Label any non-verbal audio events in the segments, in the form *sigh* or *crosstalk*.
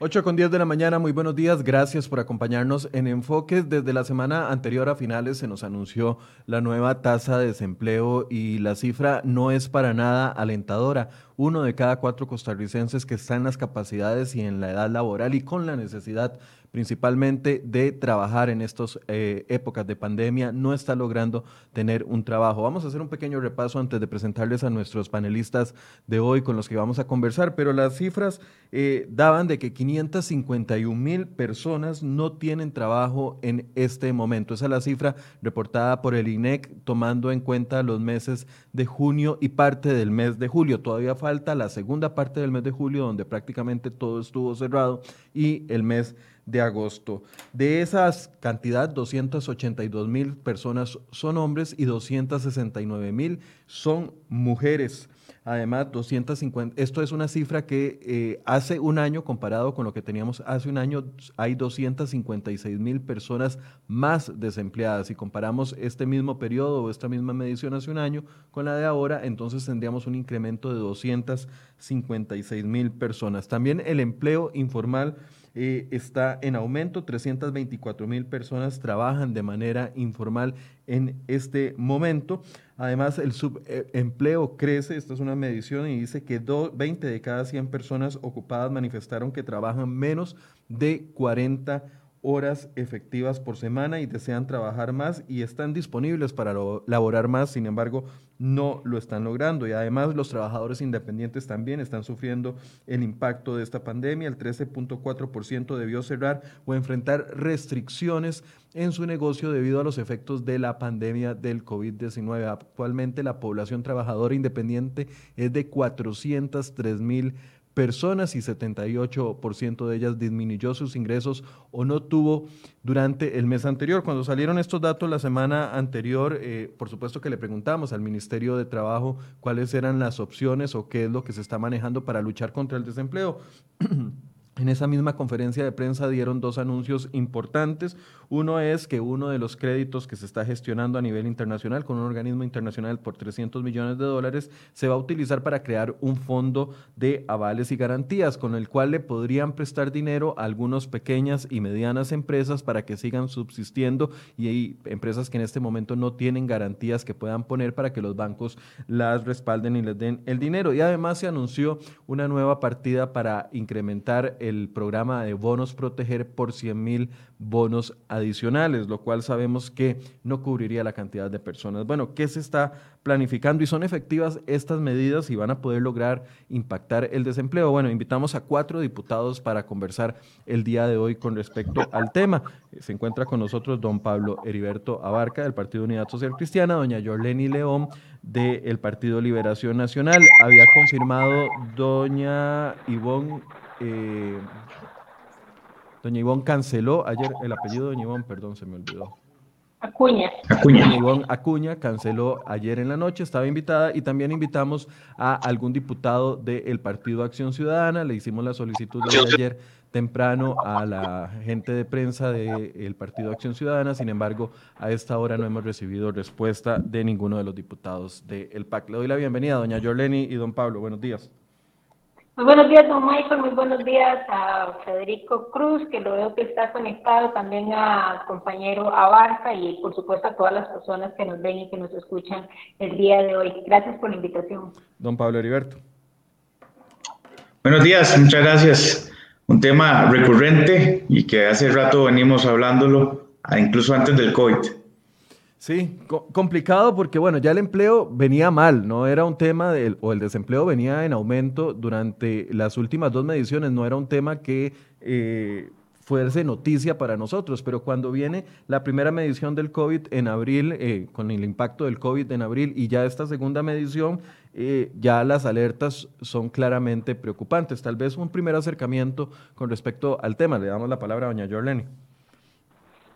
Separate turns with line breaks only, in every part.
8 con 10 de la mañana, muy buenos días, gracias por acompañarnos en Enfoques. Desde la semana anterior a finales se nos anunció la nueva tasa de desempleo y la cifra no es para nada alentadora. Uno de cada cuatro costarricenses que está en las capacidades y en la edad laboral y con la necesidad principalmente de trabajar en estas eh, épocas de pandemia, no está logrando tener un trabajo. Vamos a hacer un pequeño repaso antes de presentarles a nuestros panelistas de hoy con los que vamos a conversar, pero las cifras eh, daban de que 551 mil personas no tienen trabajo en este momento. Esa es la cifra reportada por el INEC tomando en cuenta los meses de junio y parte del mes de julio. Todavía falta la segunda parte del mes de julio donde prácticamente todo estuvo cerrado y el mes de agosto. De esas cantidad, 282 mil personas son hombres y 269 mil son mujeres. Además, 250, esto es una cifra que eh, hace un año, comparado con lo que teníamos hace un año, hay 256 mil personas más desempleadas. Si comparamos este mismo periodo o esta misma medición hace un año con la de ahora, entonces tendríamos un incremento de 256 mil personas. También el empleo informal eh, está en aumento. 324 mil personas trabajan de manera informal en este momento. Además, el subempleo crece. Esta es una medición y dice que 20 de cada 100 personas ocupadas manifestaron que trabajan menos de 40 horas efectivas por semana y desean trabajar más y están disponibles para laborar más, sin embargo, no lo están logrando. Y además los trabajadores independientes también están sufriendo el impacto de esta pandemia. El 13.4% debió cerrar o enfrentar restricciones en su negocio debido a los efectos de la pandemia del COVID-19. Actualmente la población trabajadora independiente es de 403 mil personas y 78% de ellas disminuyó sus ingresos o no tuvo durante el mes anterior. Cuando salieron estos datos la semana anterior, eh, por supuesto que le preguntamos al Ministerio de Trabajo cuáles eran las opciones o qué es lo que se está manejando para luchar contra el desempleo. *clears throat* En esa misma conferencia de prensa dieron dos anuncios importantes. Uno es que uno de los créditos que se está gestionando a nivel internacional con un organismo internacional por 300 millones de dólares se va a utilizar para crear un fondo de avales y garantías con el cual le podrían prestar dinero a algunas pequeñas y medianas empresas para que sigan subsistiendo y hay empresas que en este momento no tienen garantías que puedan poner para que los bancos las respalden y les den el dinero. Y además se anunció una nueva partida para incrementar el programa de bonos proteger por 100 mil bonos adicionales, lo cual sabemos que no cubriría la cantidad de personas. Bueno, ¿qué se está planificando y son efectivas estas medidas y van a poder lograr impactar el desempleo? Bueno, invitamos a cuatro diputados para conversar el día de hoy con respecto al tema. Se encuentra con nosotros don Pablo Heriberto Abarca del Partido Unidad Social Cristiana, doña Yorleni León del Partido Liberación Nacional. Había confirmado doña Ivonne eh, doña Ivonne canceló ayer el apellido de Doña Ivonne, perdón, se me olvidó.
Acuña.
Acuña. Doña Ivonne Acuña canceló ayer en la noche, estaba invitada y también invitamos a algún diputado del Partido Acción Ciudadana, le hicimos la solicitud de ayer temprano a la gente de prensa del Partido Acción Ciudadana, sin embargo, a esta hora no hemos recibido respuesta de ninguno de los diputados del PAC. Le doy la bienvenida, doña Jorleni y don Pablo, buenos días.
Muy buenos días, don Michael. Muy buenos días a Federico Cruz, que lo veo que está conectado, también a compañero Abarca y, por supuesto, a todas las personas que nos ven y que nos escuchan el día de hoy. Gracias por la invitación.
Don Pablo Heriberto.
Buenos días, muchas gracias. Un tema recurrente y que hace rato venimos hablándolo, incluso antes del COVID.
Sí, complicado porque bueno, ya el empleo venía mal, no era un tema del, o el desempleo venía en aumento durante las últimas dos mediciones, no era un tema que eh, fuese noticia para nosotros, pero cuando viene la primera medición del COVID en abril, eh, con el impacto del COVID en abril y ya esta segunda medición, eh, ya las alertas son claramente preocupantes. Tal vez un primer acercamiento con respecto al tema. Le damos la palabra a doña Jorleni.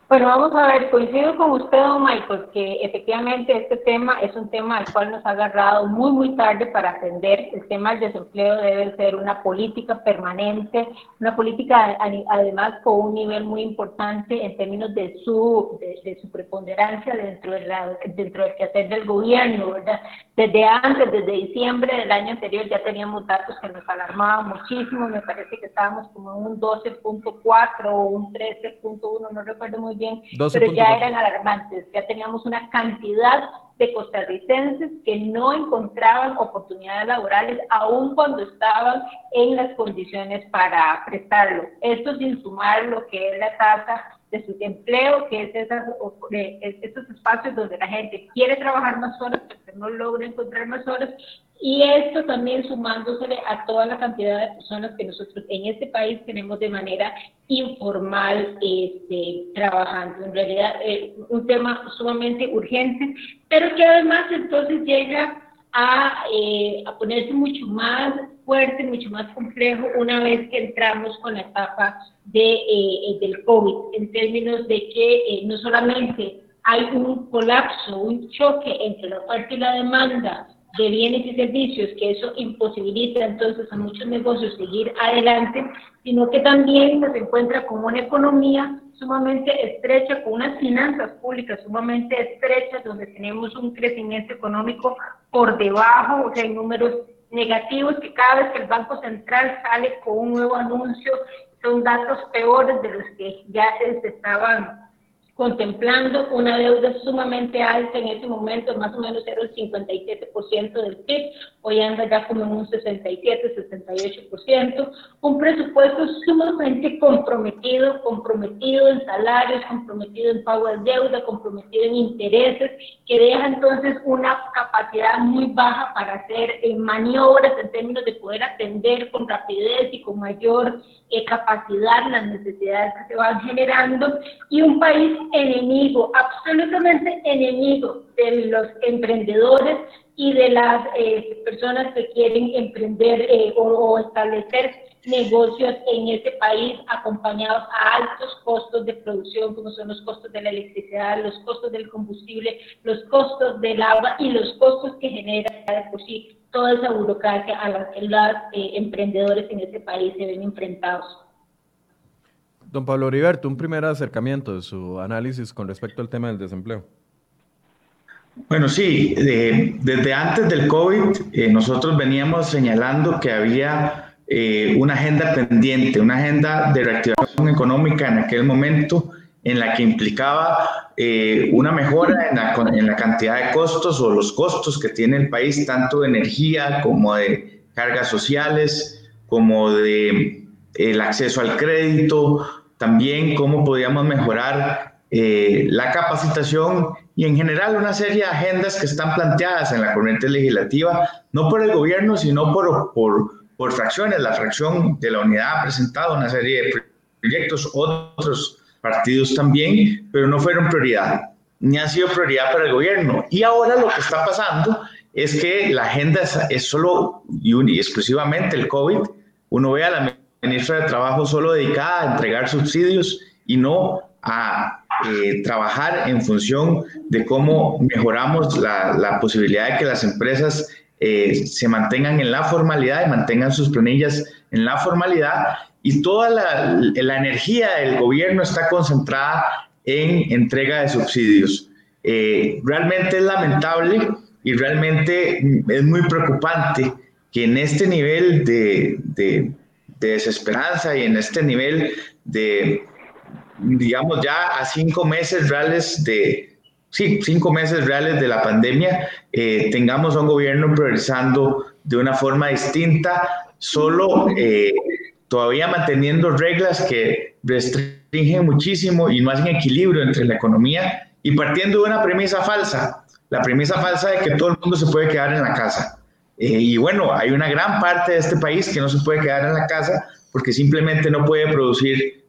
Bueno, vamos a ver, coincido con usted, don Michael, que efectivamente este tema es un tema al cual nos ha agarrado muy, muy tarde para atender. El tema del desempleo debe ser una política permanente, una política además con un nivel muy importante en términos de su, de, su preponderancia dentro, de la, dentro del quehacer del gobierno, ¿verdad? Desde antes, desde diciembre del año anterior ya teníamos datos que nos alarmaban muchísimo, me parece que estábamos como en un 12.4 o un 13.1, no recuerdo muy bien, pero ya eran alarmantes, ya teníamos una cantidad de costarricenses que no encontraban oportunidades laborales aun cuando estaban en las condiciones para prestarlo. Esto sin sumar lo que es la tasa de su empleo, que es esas, esos espacios donde la gente quiere trabajar más horas, pero no logra encontrar más horas, y esto también sumándose a toda la cantidad de personas que nosotros en este país tenemos de manera informal este, trabajando. En realidad, eh, un tema sumamente urgente, pero que además entonces llega a, eh, a ponerse mucho más fuerte, mucho más complejo una vez que entramos con la etapa de, eh, del COVID, en términos de que no solamente hay un colapso, un choque entre la oferta y la demanda, de bienes y servicios, que eso imposibilita entonces a muchos negocios seguir adelante, sino que también se encuentra con una economía sumamente estrecha, con unas finanzas públicas sumamente estrechas, donde tenemos un crecimiento económico por debajo, o sea, hay números negativos que cada vez que el Banco Central sale con un nuevo anuncio, son datos peores de los que ya se estaban contemplando una deuda sumamente alta en ese momento, más o menos era el 57% del PIB, hoy anda ya como en un 67, 68%, un presupuesto sumamente comprometido, comprometido en salarios, comprometido en pago de deuda, comprometido en intereses, que deja entonces una capacidad muy baja para hacer eh, maniobras en términos de poder atender con rapidez y con mayor eh, capacidad las necesidades que se van generando. Y un país enemigo, absolutamente enemigo de los emprendedores y de las eh, personas que quieren emprender eh, o, establecer negocios en ese país acompañados a altos costos de producción, como son los costos de la electricidad, los costos del combustible, los costos del agua y los costos que genera de por sí toda esa burocracia a la que los eh, emprendedores en ese país se ven enfrentados.
Don Pablo Heriberto, un primer acercamiento de su análisis con respecto al tema del desempleo.
Bueno, sí, desde antes del COVID eh, nosotros veníamos señalando que había eh, una agenda pendiente, una agenda de reactivación económica en aquel momento en la que implicaba eh, una mejora en la, en la, cantidad de costos o los costos que tiene el país, tanto de energía como de cargas sociales, como de el acceso al crédito, también cómo podíamos mejorar la capacitación y en general una serie de agendas que están planteadas en la corriente legislativa, no por el gobierno, sino por, por, por fracciones. La fracción de la unidad ha presentado una serie de proyectos, otros partidos también, pero no fueron prioridad, ni han sido prioridad para el gobierno. Y ahora lo que está pasando es que la agenda es, es solo y exclusivamente el COVID. Uno ve a la ministra de Trabajo solo dedicada a entregar subsidios y no a eh, trabajar en función de cómo mejoramos la, la posibilidad de que las empresas eh, se mantengan en la formalidad y mantengan sus planillas en la formalidad y toda la, la energía del gobierno está concentrada en entrega de subsidios. Eh, realmente es lamentable y realmente es muy preocupante que en este nivel de, de, de desesperanza y en este nivel de, digamos, ya a cinco meses reales de, sí, cinco meses reales de la pandemia, eh, tengamos un gobierno progresando de una forma distinta, solo eh, todavía manteniendo reglas que restringen muchísimo y no hacen equilibrio entre la economía y partiendo de una premisa falsa, la premisa falsa de que todo el mundo se puede quedar en la casa. Eh, y bueno, hay una gran parte de este país que no se puede quedar en la casa porque simplemente no puede producir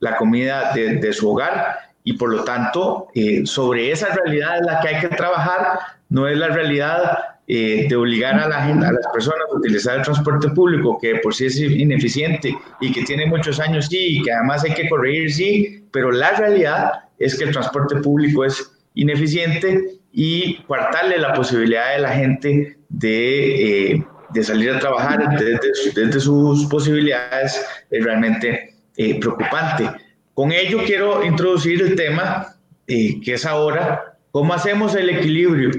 la comida de, su hogar. Y por lo tanto eh, sobre esa realidad es la que hay que trabajar, no es la realidad eh, de obligar a, la gente, a las personas utilizar el transporte público, que por sí es ineficiente y que tiene muchos años, sí, y que además hay que corregir, sí, pero la realidad es que el transporte público es ineficiente y cuartarle la posibilidad de la gente de, eh, de salir a trabajar desde, desde, sus posibilidades es realmente eh, preocupante. Con ello quiero introducir el tema eh, que es ahora, ¿cómo hacemos el equilibrio?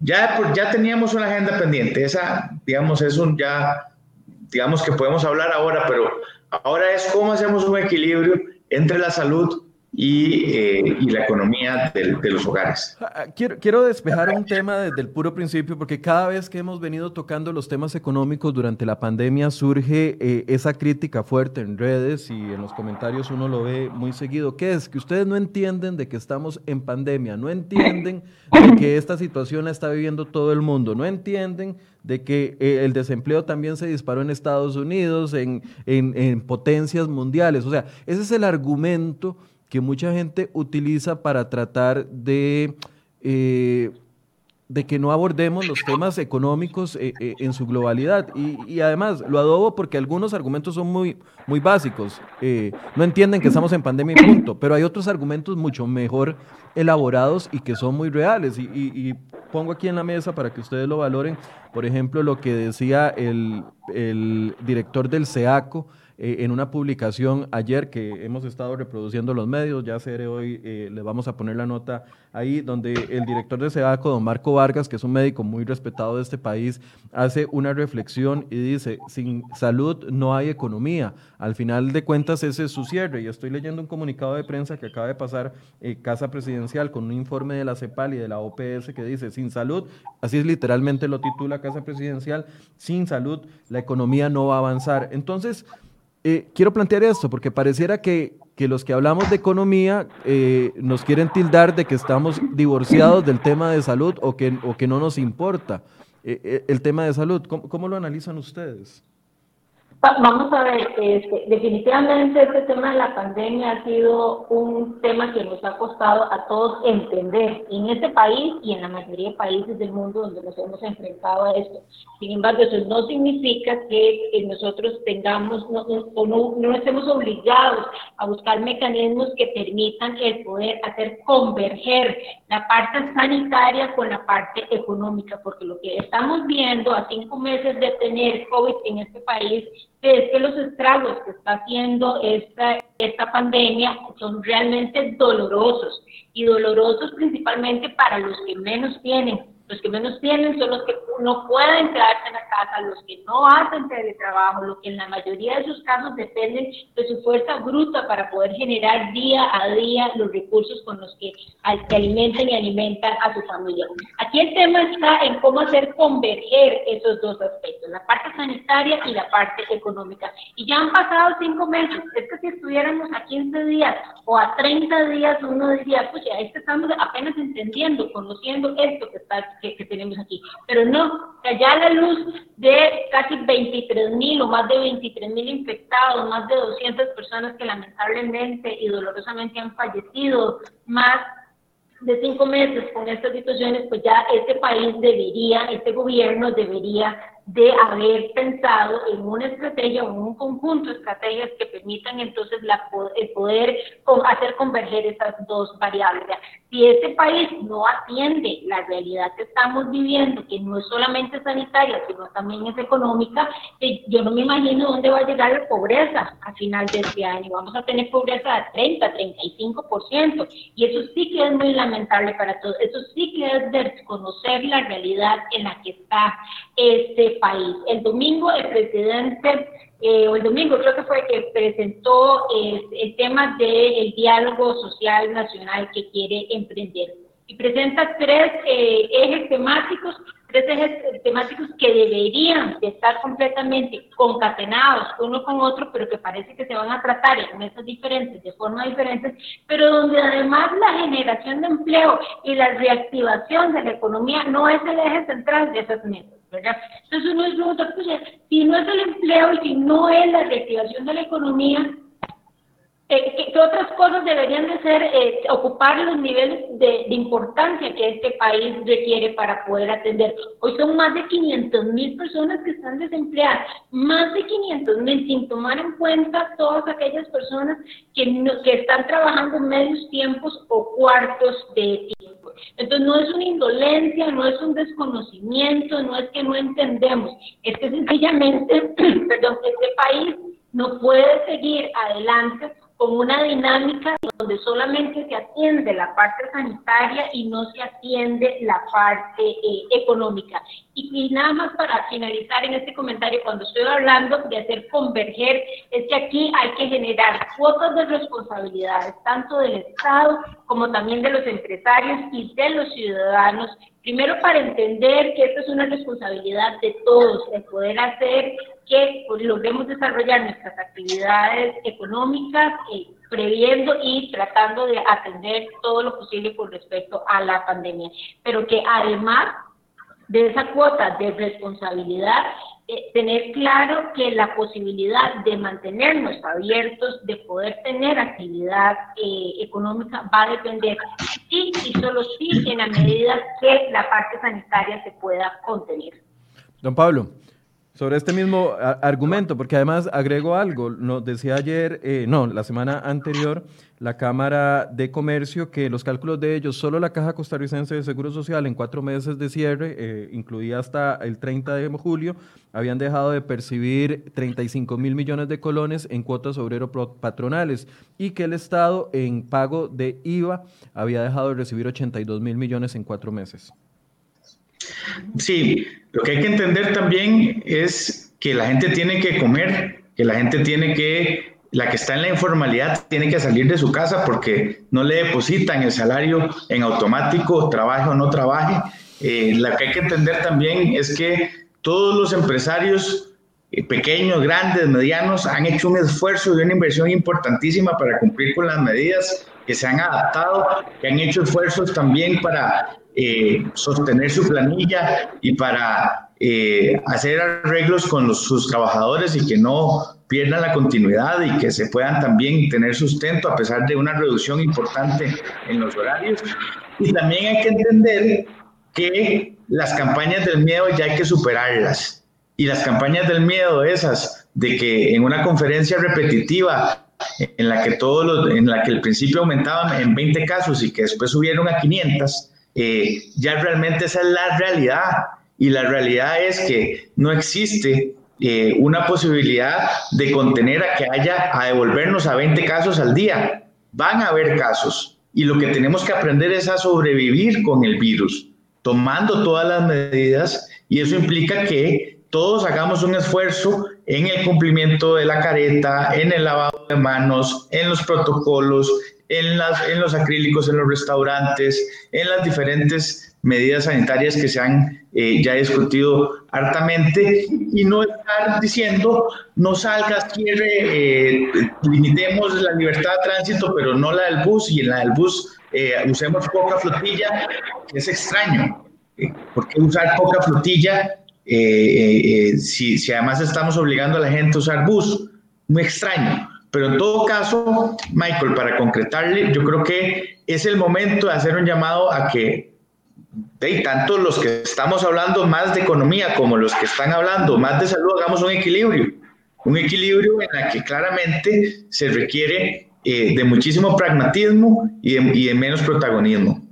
Ya, ya teníamos una agenda pendiente, esa, digamos, es un ya, digamos que podemos hablar ahora, pero ahora es cómo hacemos un equilibrio entre la salud y, eh, y, la economía de, de, los hogares.
Ah, ah, quiero, quiero despejar un tema desde el puro principio, porque cada vez que hemos venido tocando los temas económicos durante la pandemia surge eh, esa crítica fuerte en redes y en los comentarios uno lo ve muy seguido, que es que ustedes no entienden de que estamos en pandemia, no entienden de que esta situación la está viviendo todo el mundo, no entienden de que eh, el desempleo también se disparó en Estados Unidos, en, en, en potencias mundiales. O sea, ese es el argumento que mucha gente utiliza para tratar de, eh, de que no abordemos los temas económicos eh, eh, en su globalidad. Y, además, lo adobo porque algunos argumentos son muy, muy básicos. no entienden que estamos en pandemia y punto, pero hay otros argumentos mucho mejor elaborados y que son muy reales. Y, pongo aquí en la mesa para que ustedes lo valoren, por ejemplo, lo que decía el, el director del SEACO, eh, en una publicación ayer que hemos estado reproduciendo los medios, ya seré hoy, eh, le vamos a poner la nota ahí, donde el director de SEDACO, don Marco Vargas, que es un médico muy respetado de este país, hace una reflexión y dice, sin salud no hay economía. Al final de cuentas ese es su cierre. Y estoy leyendo un comunicado de prensa que acaba de pasar eh, Casa Presidencial con un informe de la CEPAL y de la OPS que dice, sin salud, así es literalmente lo titula Casa Presidencial, sin salud la economía no va a avanzar. Entonces, eh, quiero plantear esto porque pareciera que, que, los que hablamos de economía eh, nos quieren tildar de que estamos divorciados del tema de salud o que, o que no nos importa eh, el tema de salud. ¿Cómo, ¿Cómo, lo analizan ustedes?
Vamos a ver, este, definitivamente este tema de la pandemia ha sido un tema que nos ha costado a todos entender en este país y en la mayoría de países del mundo donde nos hemos enfrentado a esto. Sin embargo, eso no significa que, nosotros tengamos o no, no estemos obligados a buscar mecanismos que permitan el poder hacer converger la parte sanitaria con la parte económica, porque lo que estamos viendo a cinco meses de tener COVID en este país es que los estragos que está haciendo esta, esta pandemia son realmente dolorosos y dolorosos principalmente para los que menos tienen. Los que menos tienen son los que no pueden quedarse en la casa, los que no hacen teletrabajo, los que en la mayoría de sus casos dependen de su fuerza bruta para poder generar día a día los recursos con los que, que alimenten y alimentan a su familia. Aquí el tema está en cómo hacer converger esos dos aspectos, la parte sanitaria y la parte económica. Y ya han pasado cinco meses, es que si estuviéramos a 15 días o a 30 días, uno diría, pues ya estamos apenas entendiendo, conociendo esto que está que, tenemos aquí. Pero no, ya la luz de casi 23 mil o más de 23 mil infectados, más de 200 personas que lamentablemente y dolorosamente han fallecido, más de cinco meses con estas situaciones, pues ya este país debería, este gobierno debería de haber pensado en una estrategia o en un conjunto de estrategias que permitan entonces la, el poder hacer converger esas dos variables. Si este país no atiende la realidad que estamos viviendo, que no es solamente sanitaria, sino también es económica, eh, yo no me imagino dónde va a llegar la pobreza a final de este año. Vamos a tener pobreza de 30, 35%, y eso sí que es muy lamentable para todos. Eso sí que es desconocer la realidad en la que está este país. El domingo el presidente, eh, o el domingo creo que fue que presentó el tema del diálogo social nacional que quiere emprender. Y presenta tres eh, ejes temáticos, tres ejes temáticos que deberían de estar completamente concatenados uno con otro, pero que parece que se van a tratar en mesas diferentes, de forma diferente, pero donde además la generación de empleo y la reactivación de la economía no es el eje central de esas mesas. Entonces uno es pregunta, si no es el empleo y si no es la reactivación de la economía, eh, ¿qué, otras cosas deberían de ser, eh, ocupar los niveles de, importancia que este país requiere para poder atender? Hoy son más de 500 mil personas que están desempleadas, más de 500 mil, sin tomar en cuenta todas aquellas personas que, que están trabajando medios tiempos o cuartos de tiempo. Entonces no es una indolencia, no es un desconocimiento, no es que no entendemos, es que sencillamente, *clears throat* perdón, este país no puede seguir adelante con una dinámica donde solamente se atiende la parte sanitaria y no se atiende la parte eh, económica. Y, nada más para finalizar en este comentario, cuando estoy hablando de hacer converger, es que aquí hay que generar cuotas de responsabilidades, tanto del Estado como también de los empresarios y de los ciudadanos Primero para entender que esto es una responsabilidad de todos, de poder hacer que pues, logremos desarrollar nuestras actividades económicas, eh, previendo y tratando de atender todo lo posible con respecto a la pandemia. Pero que además de esa cuota de responsabilidad, eh, tener claro que la posibilidad de mantenernos abiertos, de poder tener actividad eh, económica, va a depender sí y solo sí en la medida que la parte sanitaria se pueda contener.
Don Pablo, sobre este mismo argumento, porque además agrego algo, nos decía ayer, eh, no, la semana anterior, la Cámara de Comercio que los cálculos de ellos, solo la Caja Costarricense de Seguro Social en cuatro meses de cierre, eh, incluida hasta el 30 de julio, habían dejado de percibir 35 mil millones de colones en cuotas obrero patronales y que el Estado en pago de IVA había dejado de recibir 82 mil millones en cuatro meses.
Sí, lo que hay que entender también es que la gente tiene que comer, que la gente tiene que, la que está en la informalidad tiene que salir de su casa porque no le depositan el salario en automático, trabaje o no trabaje. Eh, lo que hay que entender también es que todos los empresarios eh, pequeños, grandes, medianos, han hecho un esfuerzo y una inversión importantísima para cumplir con las medidas que se han adaptado, que han hecho esfuerzos también para eh, sostener su planilla y para eh, hacer arreglos con sus trabajadores y que no pierdan la continuidad y que se puedan también tener sustento a pesar de una reducción importante en los horarios. Y también hay que entender que las campañas del miedo ya hay que superarlas. Y las campañas del miedo esas de que en una conferencia repetitiva en la que todos en la que el principio aumentaban en 20 casos y que después subieron a 500, eh, ya realmente esa es la realidad. Y la realidad es que no existe eh, una posibilidad de contener a que haya a devolvernos a 20 casos al día. Van a haber casos. Y lo que tenemos que aprender es a sobrevivir con el virus, tomando todas las medidas. Y eso implica que todos hagamos un esfuerzo en el cumplimiento de la careta, en el lavado de manos, en los protocolos, en, las, en los acrílicos, en los restaurantes, en las diferentes medidas sanitarias que se han eh, ya discutido hartamente y no estar diciendo no salgas, cierre, eh, limitemos la libertad de tránsito, pero no la del bus y en la del bus eh, usemos poca flotilla, es extraño. ¿Por qué usar poca flotilla si, si además estamos obligando a la gente a usar bus? Muy extraño. Pero en todo caso, Michael, para concretarle, yo creo que es el momento de hacer un llamado a que de tanto los que estamos hablando más de economía como los que están hablando más de salud, hagamos un equilibrio. Un equilibrio en la que claramente se requiere eh, de muchísimo pragmatismo y de, menos protagonismo.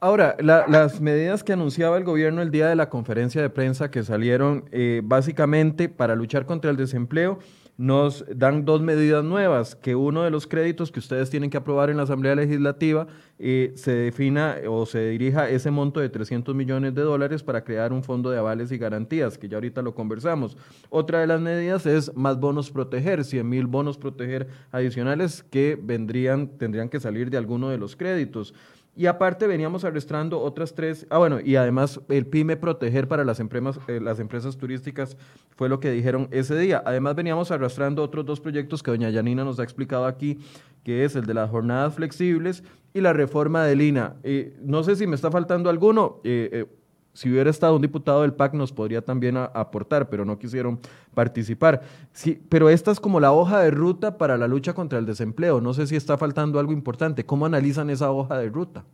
Ahora, las medidas que anunciaba el gobierno el día de la conferencia de prensa que salieron eh, básicamente para luchar contra el desempleo, nos dan dos medidas nuevas, que uno de los créditos que ustedes tienen que aprobar en la Asamblea Legislativa eh, se defina o se dirija ese monto de 300 millones de dólares para crear un fondo de avales y garantías, que ya ahorita lo conversamos. Otra de las medidas es más bonos proteger, 100 mil bonos proteger adicionales que vendrían, tendrían que salir de alguno de los créditos. Y aparte veníamos arrastrando otras tres, ah bueno, y además el PYME proteger para las empresas, eh, las empresas turísticas fue lo que dijeron ese día. Además veníamos arrastrando otros dos proyectos que doña Yanina nos ha explicado aquí, que es el de las jornadas flexibles y la reforma del INA. Eh, no sé si me está faltando alguno. Eh, si hubiera estado un diputado del PAC nos podría también aportar, pero no quisieron participar. Sí, pero esta es como la hoja de ruta para la lucha contra el desempleo. No sé si está faltando algo importante. ¿Cómo analizan esa hoja de ruta?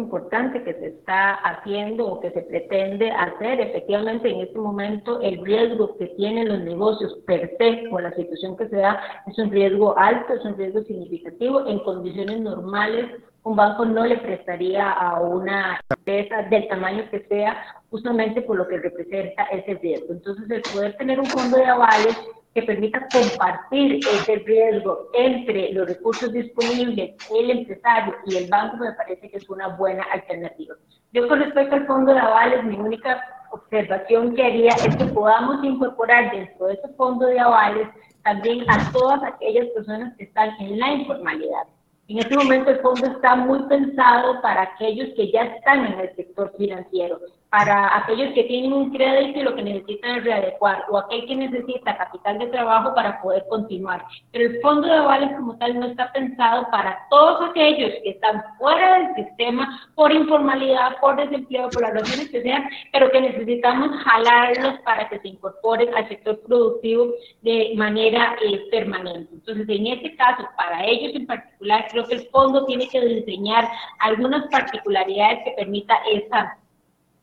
Importante que se está haciendo o que se pretende hacer. Efectivamente, en este momento el riesgo que tienen los negocios per se o la situación que se da es un riesgo alto, es un riesgo significativo. En condiciones normales, un banco no le prestaría a una empresa del tamaño que sea, justamente por lo que representa ese riesgo. Entonces, el poder tener un fondo de avales que permita compartir ese riesgo entre los recursos disponibles, el empresario y el banco, me parece que es una buena alternativa. Yo con respecto al fondo de avales, mi única observación que haría es que podamos incorporar dentro de ese fondo de avales también a todas aquellas personas que están en la informalidad. En este momento el fondo está muy pensado para aquellos que ya están en el sector financiero, para aquellos que tienen un crédito y lo que necesitan es readecuar, o aquel que necesita capital de trabajo para poder continuar. Pero el fondo de avales como tal no está pensado para todos aquellos que están fuera del sistema por informalidad, por desempleo, por las razones que sean, pero que necesitamos jalarlos para que se incorporen al sector productivo de manera eh, permanente. Entonces, en este caso, para ellos en particular, creo que el fondo tiene que diseñar algunas particularidades que permita esa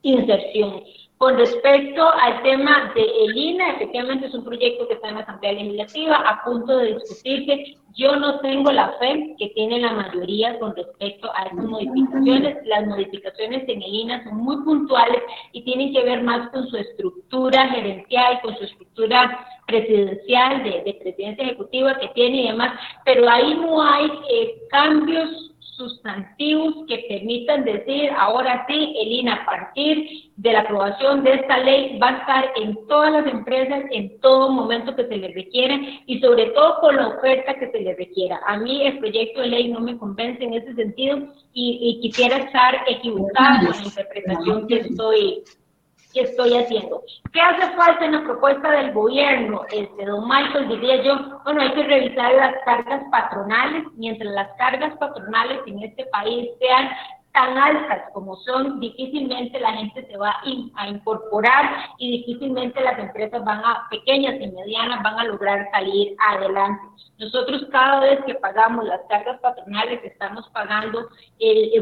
inserción. Con respecto al tema de el INA, efectivamente es un proyecto que está en la Asamblea Legislativa a punto de discutirse. Yo no tengo la fe que tiene la mayoría con respecto a estas modificaciones. Las modificaciones en el INA son muy puntuales y tienen que ver más con su estructura gerencial, con su estructura presidencial, de, presidencia ejecutiva que tiene y demás, pero ahí no hay eh, cambios sustantivos que permitan decir, ahora sí, el INA a partir de la aprobación de esta ley va a estar en todas las empresas en todo momento que se le requiera y sobre todo con la oferta que se le requiera. A mí el proyecto de ley no me convence en ese sentido y, quisiera estar equivocada en la interpretación que estoy que estoy haciendo. ¿Qué hace falta en la propuesta del gobierno? Este, don Michael, diría yo, bueno, hay que revisar las cargas patronales, mientras las cargas patronales en este país sean tan altas como son, difícilmente la gente se va a incorporar y difícilmente las empresas van a, pequeñas y medianas, van a lograr salir adelante. Nosotros cada vez que pagamos las cargas patronales estamos pagando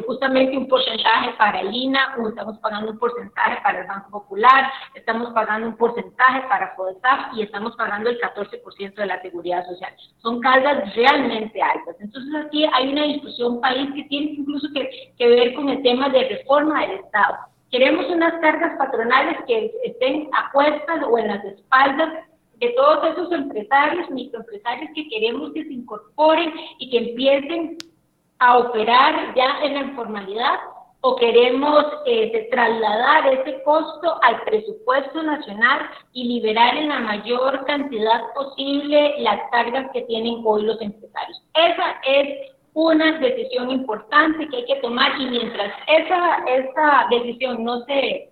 justamente un porcentaje para el INA, o estamos pagando un porcentaje para el Banco Popular, estamos pagando un porcentaje para FODESAF y estamos pagando el 14% de la seguridad social. Son cargas realmente altas. Entonces aquí hay una discusión país que tiene incluso que, que ver con el tema de reforma del Estado. Queremos unas cargas patronales que estén a cuestas o en las espaldas de todos esos empresarios, microempresarios que queremos que se incorporen y que empiecen a operar ya en la informalidad o queremos eh, trasladar ese costo al presupuesto nacional y liberar en la mayor cantidad posible las cargas que tienen hoy los empresarios. Esa es una decisión importante que hay que tomar y mientras esa, esa decisión no se,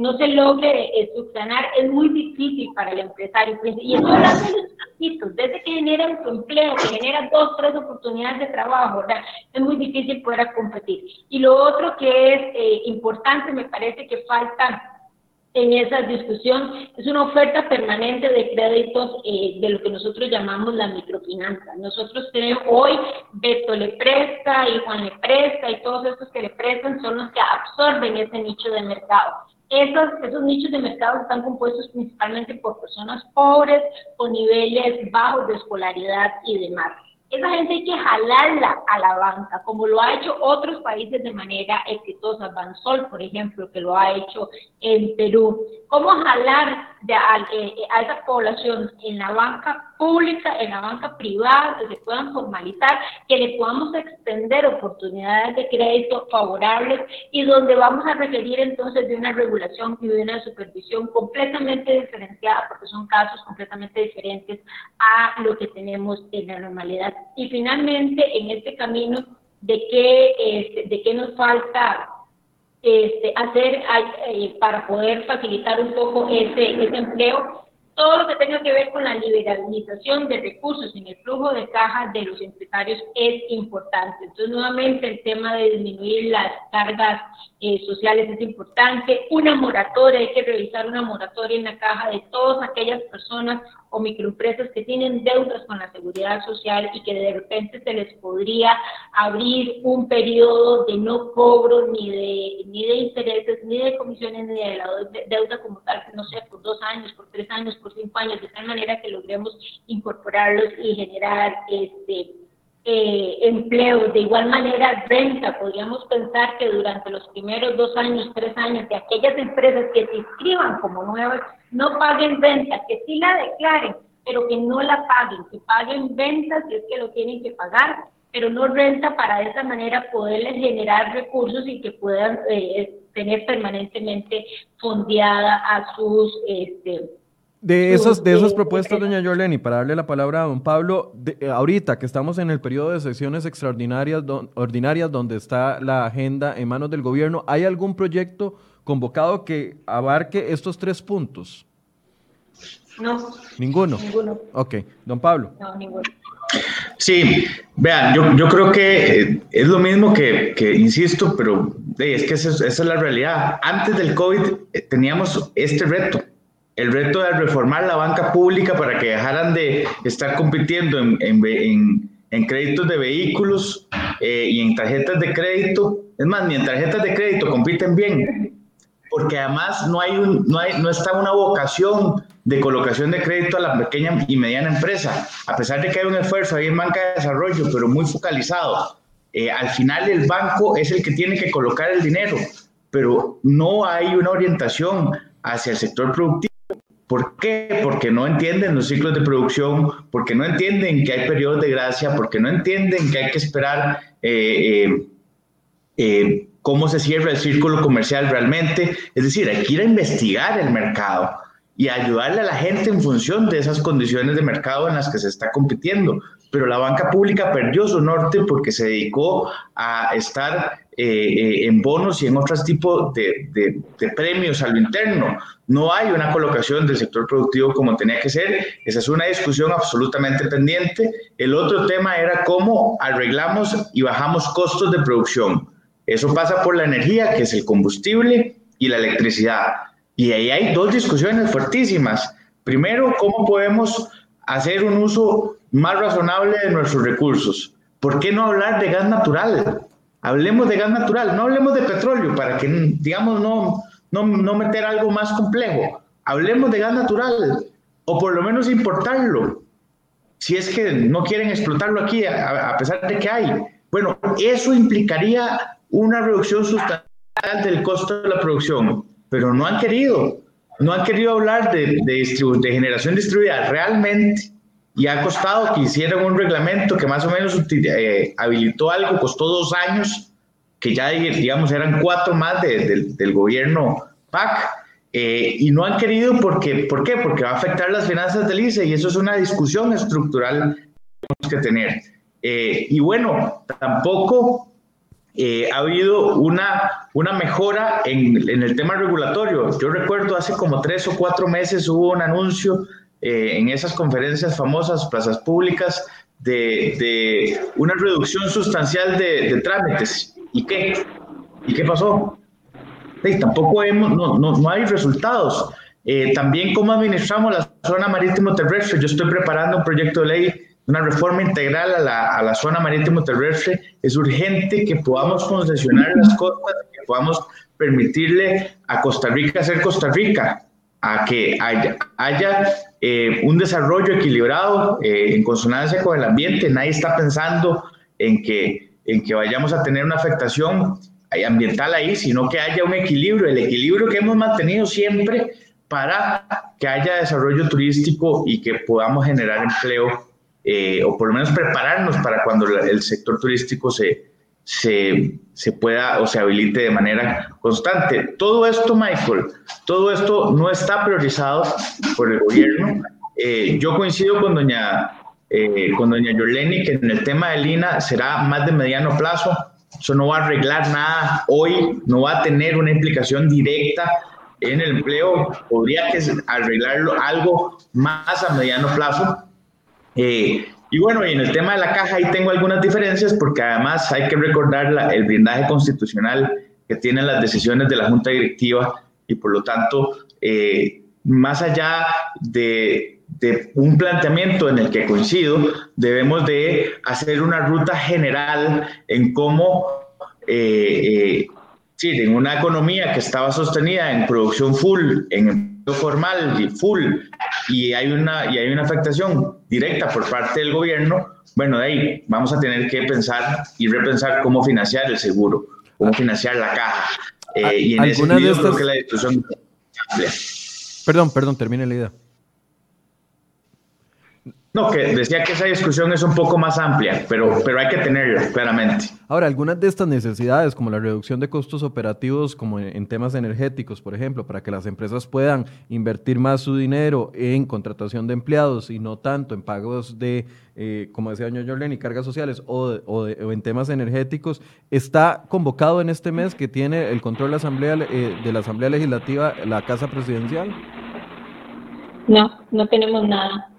no se logre eh, subsanar, es muy difícil para el empresario. Y eso hablando de los requisitos, desde que genera su empleo, que genera dos, tres oportunidades de trabajo, ¿verdad? es muy difícil poder competir. Y lo otro que es eh, importante, me parece que falta en esa discusión es una oferta permanente de créditos eh, de lo que nosotros llamamos la microfinanza. Nosotros tenemos hoy, Beto le presta y Juan le presta y todos estos que le prestan son los que absorben ese nicho de mercado. Esos, esos nichos de mercado están compuestos principalmente por personas pobres, con niveles bajos de escolaridad y demás esa gente hay que jalarla a la banca, como lo ha hecho otros países de manera exitosa, Bansol, por ejemplo, que lo ha hecho en Perú. ¿Cómo jalar de, a, eh, a, esa población en la banca pública, en la banca privada, que se puedan formalizar, que le podamos extender oportunidades de crédito favorables y donde vamos a requerir entonces de una regulación y de una supervisión completamente diferenciada, porque son casos completamente diferentes a lo que tenemos en la normalidad y finalmente, en este camino, ¿de qué, este, de qué nos falta este, hacer eh, para poder facilitar un poco ese, ese empleo? todo lo que tenga que ver con la liberalización de recursos en el flujo de caja de los empresarios es importante. Entonces, nuevamente, el tema de disminuir las cargas eh, sociales es importante. Una moratoria, hay que revisar una moratoria en la caja de todas aquellas personas o microempresas que tienen deudas con la seguridad social y que de repente se les podría abrir un periodo de no cobro ni de, ni de intereses, ni de comisiones, ni de la deuda como tal, no sé, por dos años, por tres años, por cinco años, de tal manera que logremos incorporarlos y generar este eh, empleo. De igual manera, renta. Podríamos pensar que durante los primeros dos años, tres años, de aquellas empresas que se inscriban como nuevas, no paguen renta, que sí la declaren, pero que no la paguen, que paguen ventas si es que lo tienen que pagar, pero no renta para de esa manera poderles generar recursos y que puedan eh, tener permanentemente fondeada a sus este,
de esas, de esas propuestas, doña Yoleni, para darle la palabra a don Pablo, eh, ahorita que estamos en el periodo de sesiones extraordinarias ordinarias donde está la agenda en manos del gobierno, ¿hay algún proyecto convocado que abarque estos tres puntos?
No.
¿Ninguno?
Ninguno.
Ok. Don Pablo.
No, ninguno.
Sí, vean, yo, yo creo que eh, es lo mismo que, que insisto, pero es que esa, esa, es la realidad. Antes del COVID eh, teníamos este reto el reto de reformar la banca pública para que dejaran de estar compitiendo en, en, en, créditos de vehículos eh, y en tarjetas de crédito. Es más, ni en tarjetas de crédito compiten bien, porque además no, hay un, no, hay, no está una vocación de colocación de crédito a la pequeña y mediana empresa, a pesar de que hay un esfuerzo ahí en banca de desarrollo, pero muy focalizado. Eh, al final el banco es el que tiene que colocar el dinero, pero no hay una orientación hacia el sector productivo ¿Por qué? Porque no entienden los ciclos de producción, porque no entienden que hay periodos de gracia, porque no entienden que hay que esperar eh, eh, eh, cómo se cierra el círculo comercial realmente. Es decir, hay que ir a investigar el mercado y ayudarle a la gente en función de esas condiciones de mercado en las que se está compitiendo. Pero la banca pública perdió su norte porque se dedicó a estar eh, eh, en bonos y en otros tipos de, de, premios a lo interno. No hay una colocación del sector productivo como tenía que ser. Esa es una discusión absolutamente pendiente. El otro tema era cómo arreglamos y bajamos costos de producción. Eso pasa por la energía, que es el combustible, y la electricidad. Y ahí hay dos discusiones fuertísimas. Primero, ¿cómo podemos hacer un uso más razonable de nuestros recursos? ¿Por qué no hablar de gas natural? Hablemos de gas natural, no hablemos de petróleo para que, digamos, no, no, no meter algo más complejo. Hablemos de gas natural o por lo menos importarlo. Si es que no quieren explotarlo aquí, a, pesar de que hay. Bueno, eso implicaría una reducción sustancial del costo de la producción pero no han querido, no han querido hablar de, de, generación distribuida realmente y ha costado que hicieran un reglamento que más o menos eh, habilitó algo, costó dos años, que ya digamos eran cuatro más del gobierno PAC, eh, y no han querido porque, ¿por qué? Porque va a afectar las finanzas del ICE y eso es una discusión estructural que tenemos que tener. Eh, y bueno, tampoco eh, ha habido una, una mejora en, en, el tema regulatorio. Yo recuerdo hace como tres o cuatro meses hubo un anuncio eh, en esas conferencias famosas, plazas públicas, de, una reducción sustancial de, trámites. ¿Y qué? ¿Y qué pasó? tampoco hemos, no, no, no hay resultados. Eh, también cómo administramos la zona marítimo terrestre. Yo estoy preparando un proyecto de ley una reforma integral a la, a la zona marítimo terrestre. Es urgente que podamos concesionar las costas, que podamos permitirle a Costa Rica ser Costa Rica, a que haya eh, un desarrollo equilibrado eh, en consonancia con el ambiente. Nadie está pensando en que, en que vayamos a tener una afectación ambiental ahí, sino que haya un equilibrio, el equilibrio que hemos mantenido siempre para que haya desarrollo turístico y que podamos generar empleo eh, o por lo menos prepararnos para cuando el sector turístico se, se, se, pueda o se habilite de manera constante. Todo esto, Michael, todo esto no está priorizado por el gobierno. Eh, yo coincido con doña, eh, con doña Yoleni que en el tema del INA será más de mediano plazo. Eso no va a arreglar nada hoy, no va a tener una implicación directa en el empleo, podría que arreglarlo algo más a mediano plazo. Eh, y bueno, y en el tema de la caja ahí tengo algunas diferencias porque además hay que recordar el blindaje constitucional que tienen las decisiones de la Junta Directiva y por lo tanto, eh, más allá de, un planteamiento en el que coincido, debemos de hacer una ruta general en cómo, eh, eh, sí, en una economía que estaba sostenida en producción full, en formal y full, y hay una, y hay una afectación directa por parte del gobierno, bueno, de ahí vamos a tener que pensar y repensar cómo financiar el seguro, cómo financiar la caja.
Eh, y en ese sentido, creo que la discusión amplia. Perdón, perdón, termine la idea.
No, que decía que esa discusión es un poco más amplia, pero, pero hay que tenerla, claramente.
Ahora, algunas de estas necesidades, como la reducción de costos operativos, como en, temas energéticos, por ejemplo, para que las empresas puedan invertir más su dinero en contratación de empleados y no tanto en pagos de, eh, como decía doña Jorlen, y cargas sociales o, o, en temas energéticos, está convocado en este mes que tiene el control de la Asamblea, eh, de la Asamblea Legislativa la Casa Presidencial.
No, no tenemos nada.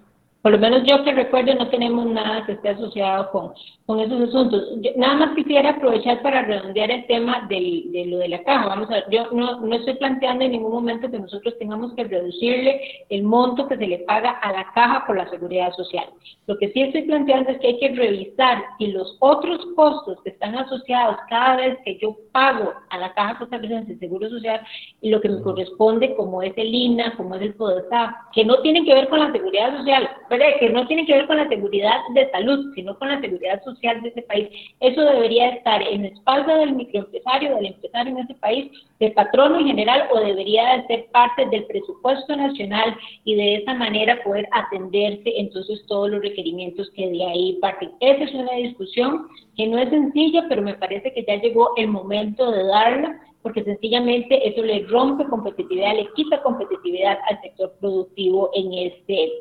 Por lo menos yo que recuerdo no tenemos nada que esté asociado con, con esos asuntos. nada más quisiera aprovechar para redondear el tema del, de lo de la caja. Vamos a ver, yo no, no estoy planteando en ningún momento que nosotros tengamos que reducirle el monto que se le paga a la caja por la seguridad social. Lo que sí estoy planteando es que hay que revisar si los otros costos que están asociados cada vez que yo pago a la caja costarricense de seguro social y lo que me corresponde como es el INA, como es el PODESA, que no tienen que ver con la seguridad social, que no tiene que ver con la seguridad de salud, sino con la seguridad social de ese país. Eso debería estar en espalda del microempresario, del empresario en ese país, del patrono en general, o debería de ser parte del presupuesto nacional y de esa manera poder atenderse entonces todos los requerimientos que de ahí parten. Esa es una discusión que no es sencilla, pero me parece que ya llegó el momento de darla porque sencillamente eso le rompe competitividad, le quita competitividad al sector productivo en este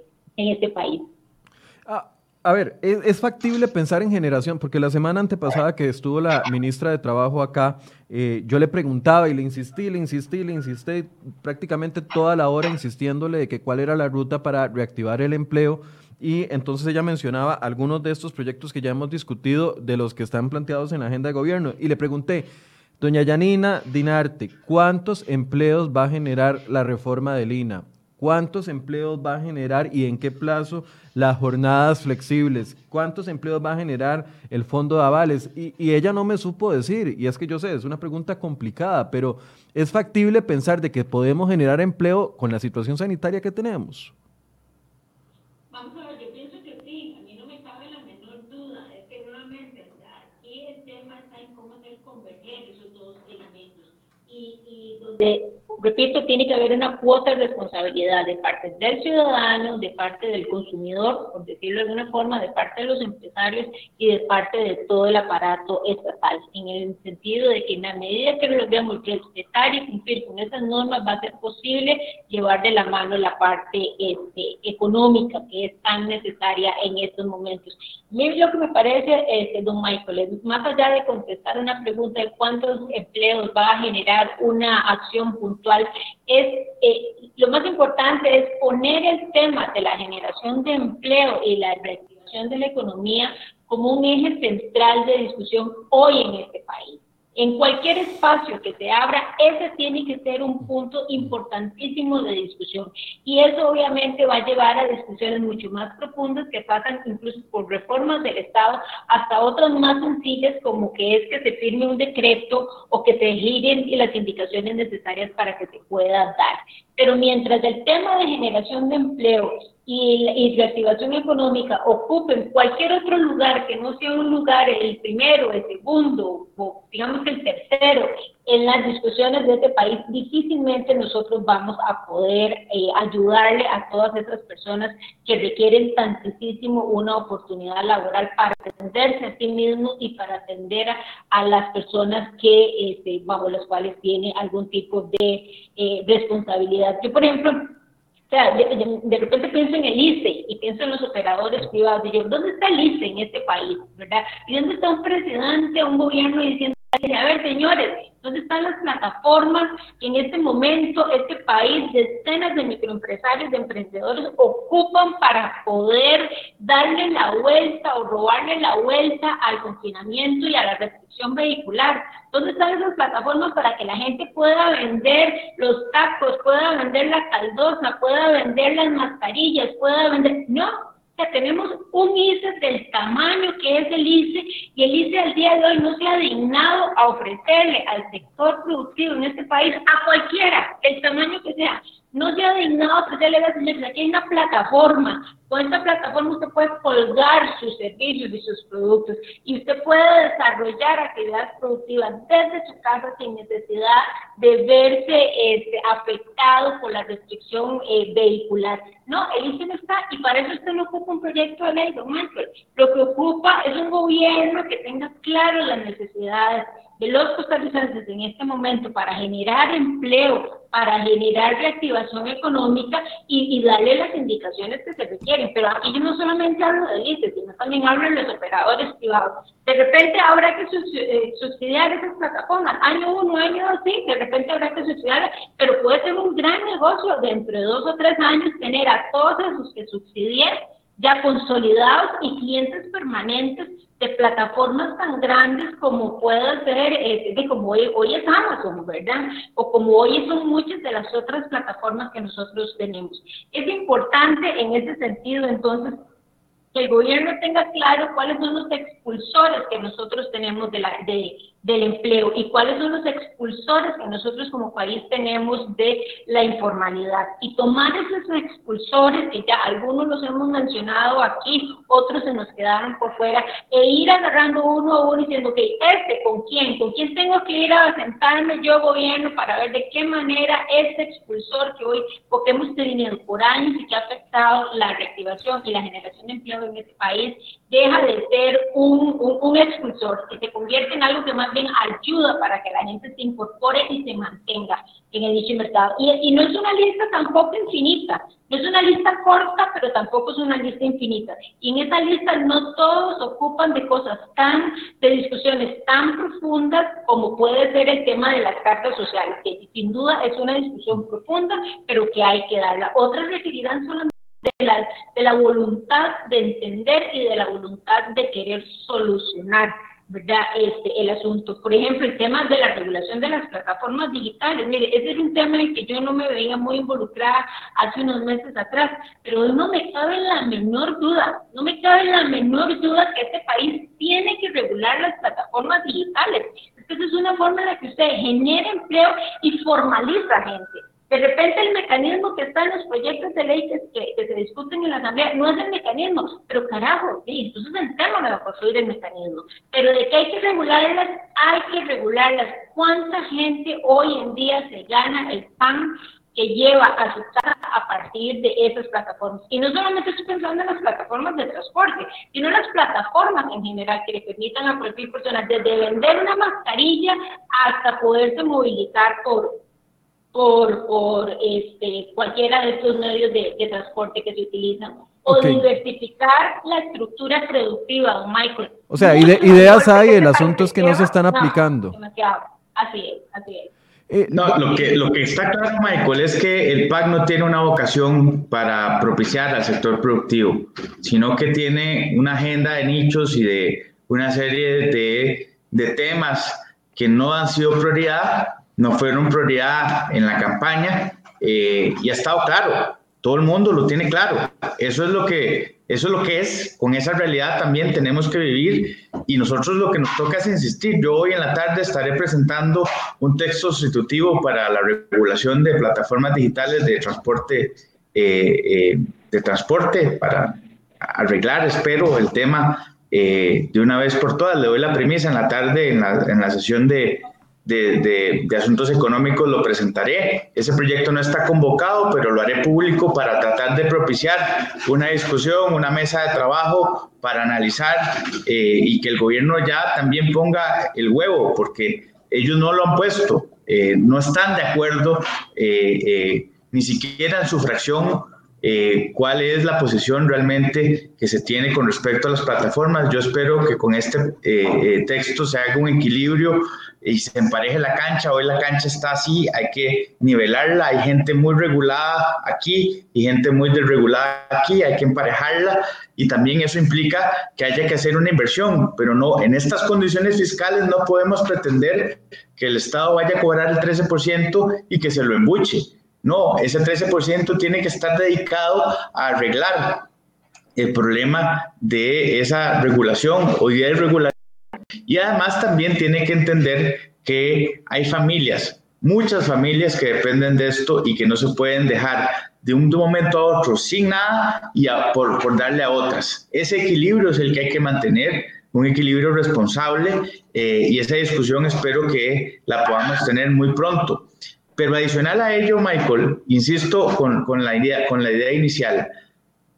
en este país.
Ah, a ver, ¿es, factible pensar en generación? Porque la semana antepasada que estuvo la ministra de Trabajo acá, eh, yo le preguntaba y le insistí, le insistí, le insistí prácticamente toda la hora insistiéndole de que cuál era la ruta para reactivar el empleo. Y entonces ella mencionaba algunos de estos proyectos que ya hemos discutido, de los que están planteados en la agenda de gobierno. Y le pregunté, doña Yanina Dinarte, ¿cuántos empleos va a generar la reforma del INA? ¿Cuántos empleos va a generar y en qué plazo las jornadas flexibles? ¿Cuántos empleos va a generar el fondo de avales? Y, ella no me supo decir, y es que yo sé, es una pregunta complicada, pero ¿es factible pensar de que podemos generar empleo con la situación sanitaria que tenemos?
Vamos a ver, yo pienso que sí, a mí no me cabe la menor duda, es que nuevamente aquí el tema está en cómo hacer converger esos dos elementos. Y, donde repito, tiene que haber una cuota de responsabilidad de parte del ciudadano, de parte del consumidor, por decirlo de alguna forma, de parte de los empresarios y de parte de todo el aparato estatal, en el sentido de que en la medida que logremos respetar y cumplir con esas normas va a ser posible llevar de la mano la parte este, económica que es tan necesaria en estos momentos. Mire lo que me parece, este, don Michael, más allá de contestar una pregunta de cuántos empleos va a generar una acción puntual, es eh, lo más importante es poner el tema de la generación de empleo y la reactivación de la economía como un eje central de discusión hoy en este país en cualquier espacio que se abra, ese tiene que ser un punto importantísimo de discusión. Y eso obviamente va a llevar a discusiones mucho más profundas que pasan incluso por reformas del Estado hasta otras más sencillas como que es que se firme un decreto o que se giren las indicaciones necesarias para que se pueda dar. Pero mientras el tema de generación de empleo y, la activación económica ocupen cualquier otro lugar que no sea un lugar el primero, el segundo digamos el tercero en las discusiones de este país, difícilmente nosotros vamos a poder eh, ayudarle a todas esas personas que requieren tantísimo una oportunidad laboral para atenderse a sí mismos y para atender a, las personas que este, bajo las cuales tiene algún tipo de eh, responsabilidad. Yo, por ejemplo, o sea, de, repente pienso en el ICE y pienso en los operadores privados. Y yo, ¿dónde está el ICE en este país? ¿Verdad? ¿Y dónde está un presidente, un gobierno diciendo A ver, señores, ¿dónde están las plataformas que en este momento este país, decenas de microempresarios, de emprendedores ocupan para poder darle la vuelta o robarle la vuelta al confinamiento y a la restricción vehicular? ¿Dónde están esas plataformas para que la gente pueda vender los tacos, pueda vender la caldosa, pueda vender las mascarillas, pueda vender... No, tenemos un ICE del tamaño que es el ICE y el ICE al día de hoy no se ha dignado a ofrecerle al sector productivo en este país, a cualquiera, el tamaño que sea, no se ha dignado a ofrecerle a las Aquí hay una plataforma con esta plataforma usted puede colgar sus servicios y sus productos y usted puede desarrollar actividades productivas desde su casa sin necesidad de verse este, afectado por la restricción eh, vehicular. No, el ICE no está y para eso usted no ocupa un proyecto de ley, don Michael. Lo que ocupa es un gobierno que tenga claras las necesidades de los costarricenses en este momento para generar empleo, para generar reactivación económica y, darle las indicaciones que se requieren. Pero aquí yo no solamente hablo de ICE, sino también hablo de los operadores privados. De repente habrá que eh, subsidiar esas plataformas, año uno, año dos, sí, de repente habrá que subsidiar, pero puede ser un gran negocio dentro de dos o tres años tener a todos esos que subsidien ya consolidados y clientes permanentes de plataformas tan grandes como puede ser, eh, como hoy, hoy es Amazon, ¿verdad? O como hoy son muchas de las otras plataformas que nosotros tenemos. Es importante en ese sentido, entonces, que el gobierno tenga claro cuáles son los expulsores que nosotros tenemos de la, de, del empleo y cuáles son los expulsores que nosotros como país tenemos de la informalidad. Y tomar esos expulsores, que ya algunos los hemos mencionado aquí, otros se nos quedaron por fuera, e ir agarrando uno a uno diciendo, que este, ¿con quién? ¿Con quién tengo que ir a sentarme yo, gobierno, para ver de qué manera este expulsor que hoy, porque hemos tenido por años y que ha afectado la reactivación y la generación de empleo en este país, deja de ser un, un, un expulsor, que se convierte en algo que más bien ayuda para que la gente se incorpore y se mantenga en el dicho mercado. Y, y no es una lista tampoco infinita, no es una lista corta, pero tampoco es una lista infinita. Y en esa lista no todos ocupan de cosas tan, de discusiones tan profundas como puede ser el tema de las cartas sociales, que sin duda es una discusión profunda, pero que hay que darla. Otras requerirán solamente de la, de la voluntad de entender y de la voluntad de querer solucionar ¿verdad? Este, el asunto. Por ejemplo, el tema de la regulación de las plataformas digitales. Mire, ese es un tema en el que yo no me veía muy involucrada hace unos meses atrás, pero no me cabe la menor duda, no me cabe la menor duda que este país tiene que regular las plataformas digitales. Esa es una forma en la que usted genera empleo y formaliza gente. De repente el mecanismo que está en los proyectos de ley que, se discuten en la Asamblea no es el mecanismo, pero carajo, sí, entonces entremos a construir el mecanismo. Pero de que hay que regularlas, hay que regularlas. ¿Cuánta gente hoy en día se gana el pan que lleva a su casa a partir de esas plataformas. Y no solamente estoy pensando en las plataformas de transporte, sino las plataformas en general que le permitan a cualquier persona, desde vender una mascarilla hasta poderse movilizar por, por, por este, cualquiera de estos medios de, transporte que se utilizan. O diversificar la estructura productiva, don Michael.
O sea, ideas hay, el asunto es que no se están aplicando.
Así es, así es.
Eh, no, lo que, lo que está claro, Michael, es que el PAC no tiene una vocación para propiciar al sector productivo, sino que tiene una agenda de nichos y de una serie de, de temas que no han sido prioridad no fueron prioridad en la campaña eh, y ha estado claro. Todo el mundo lo tiene claro. Eso es lo que eso es lo que es. Con esa realidad también tenemos que vivir y nosotros lo que nos toca es insistir. Yo hoy en la tarde estaré presentando un texto sustitutivo para la regulación de plataformas digitales de transporte eh, eh, de transporte para arreglar, espero, el tema de una vez por todas. Le doy la premisa en la tarde en la, en la sesión de, de, Asuntos Económicos lo presentaré. Ese proyecto no está convocado, pero lo haré público para tratar de propiciar una discusión, una mesa de trabajo para analizar eh, y que el gobierno ya también ponga el huevo, porque ellos no lo han puesto, eh, no están de acuerdo, eh, ni siquiera en su fracción cuál es la posición realmente que se tiene con respecto a las plataformas. Yo espero que con este texto se haga un equilibrio y se empareje la cancha. Hoy la cancha está así, hay que nivelarla. Hay gente muy regulada aquí y gente muy desregulada aquí, hay que emparejarla y también eso implica que haya que hacer una inversión, pero no, en estas condiciones fiscales no podemos pretender que el Estado vaya a cobrar el 13% y que se lo embuche. No, ese 13% tiene que estar dedicado a arreglar el problema de esa regulación o de regulación. Y además también tiene que entender que hay familias, muchas familias que dependen de esto y que no se pueden dejar de un momento a otro sin nada y por, darle a otras. Ese equilibrio es el que hay que mantener, un equilibrio responsable eh, y esa discusión espero que la podamos tener muy pronto. Pero adicional a ello, Michael, insisto con, con, la, idea, con la idea inicial,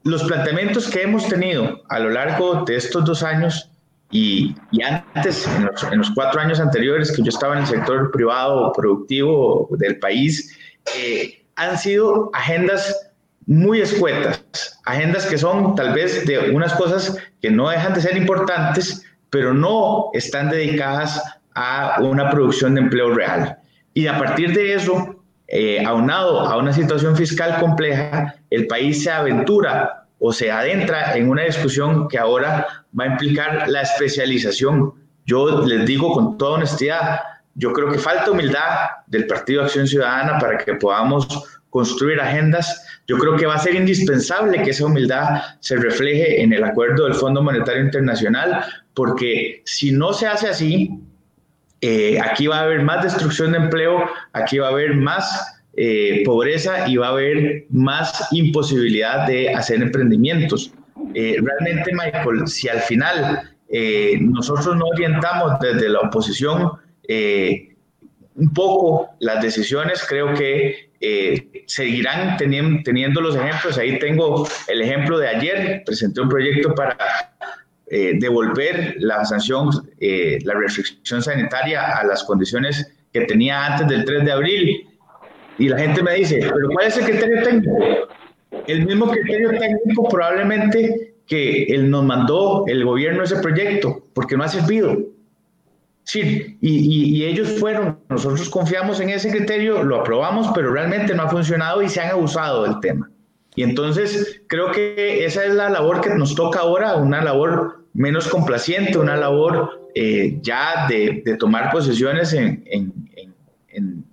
los planteamientos que hemos tenido a lo largo de estos dos años y, y antes, en los, en los, cuatro años anteriores que yo estaba en el sector privado productivo del país, eh, han sido agendas muy escuetas, agendas que son tal vez de unas cosas que no dejan de ser importantes, pero no están dedicadas a una producción de empleo real. Y a partir de eso, eh, aunado a una situación fiscal compleja, el país se aventura o se adentra en una discusión que ahora va a implicar la especialización. Yo les digo con toda honestidad, yo creo que falta humildad del Partido Acción Ciudadana para que podamos construir agendas. Yo creo que va a ser indispensable que esa humildad se refleje en el acuerdo del Fondo Monetario Internacional, porque si no se hace así, eh, aquí va a haber más destrucción de empleo, aquí va a haber más eh, pobreza y va a haber más imposibilidad de hacer emprendimientos. Eh, realmente, Michael, si al final nosotros no orientamos desde la oposición un poco las decisiones, creo que seguirán teniendo, teniendo los ejemplos. Ahí tengo el ejemplo de ayer, presenté un proyecto para eh, devolver la sanción, eh, la restricción sanitaria a las condiciones que tenía antes del 3 de abril. Y la gente me dice, pero ¿cuál es el criterio técnico? El mismo criterio técnico probablemente que él nos mandó el gobierno ese proyecto, porque no ha servido. Sí, y, y, ellos fueron, nosotros confiamos en ese criterio, lo aprobamos, pero realmente no ha funcionado y se han abusado del tema. Y entonces creo que esa es la labor que nos toca ahora, una labor menos complaciente, una labor eh, ya de, de, tomar posiciones en, en,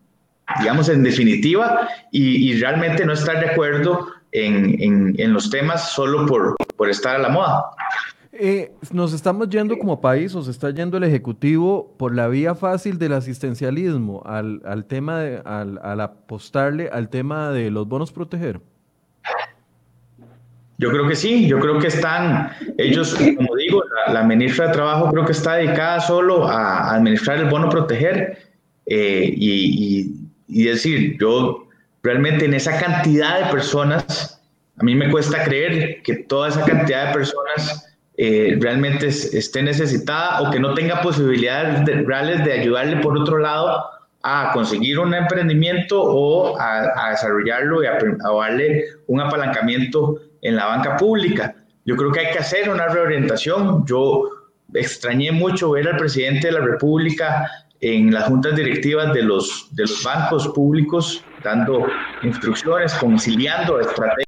digamos, en definitiva y, y, realmente no estar de acuerdo en, los temas solo por, por estar a la moda.
Eh, nos estamos yendo como país, o se está yendo el Ejecutivo por la vía fácil del asistencialismo, al, al tema, de, al, al apostarle al tema de los bonos proteger.
Yo creo que sí, yo creo que están, ellos, como digo, la, ministra de Trabajo creo que está dedicada solo a, administrar el bono proteger eh, y, y, decir, yo realmente en esa cantidad de personas, a mí me cuesta creer que toda esa cantidad de personas eh, realmente esté necesitada o que no tenga posibilidades reales de ayudarle por otro lado a conseguir un emprendimiento o a, desarrollarlo y a darle un apalancamiento en la banca pública. Yo creo que hay que hacer una reorientación. Yo extrañé mucho ver al presidente de la República en las juntas directivas de los, de los bancos públicos dando instrucciones, conciliando estrategias.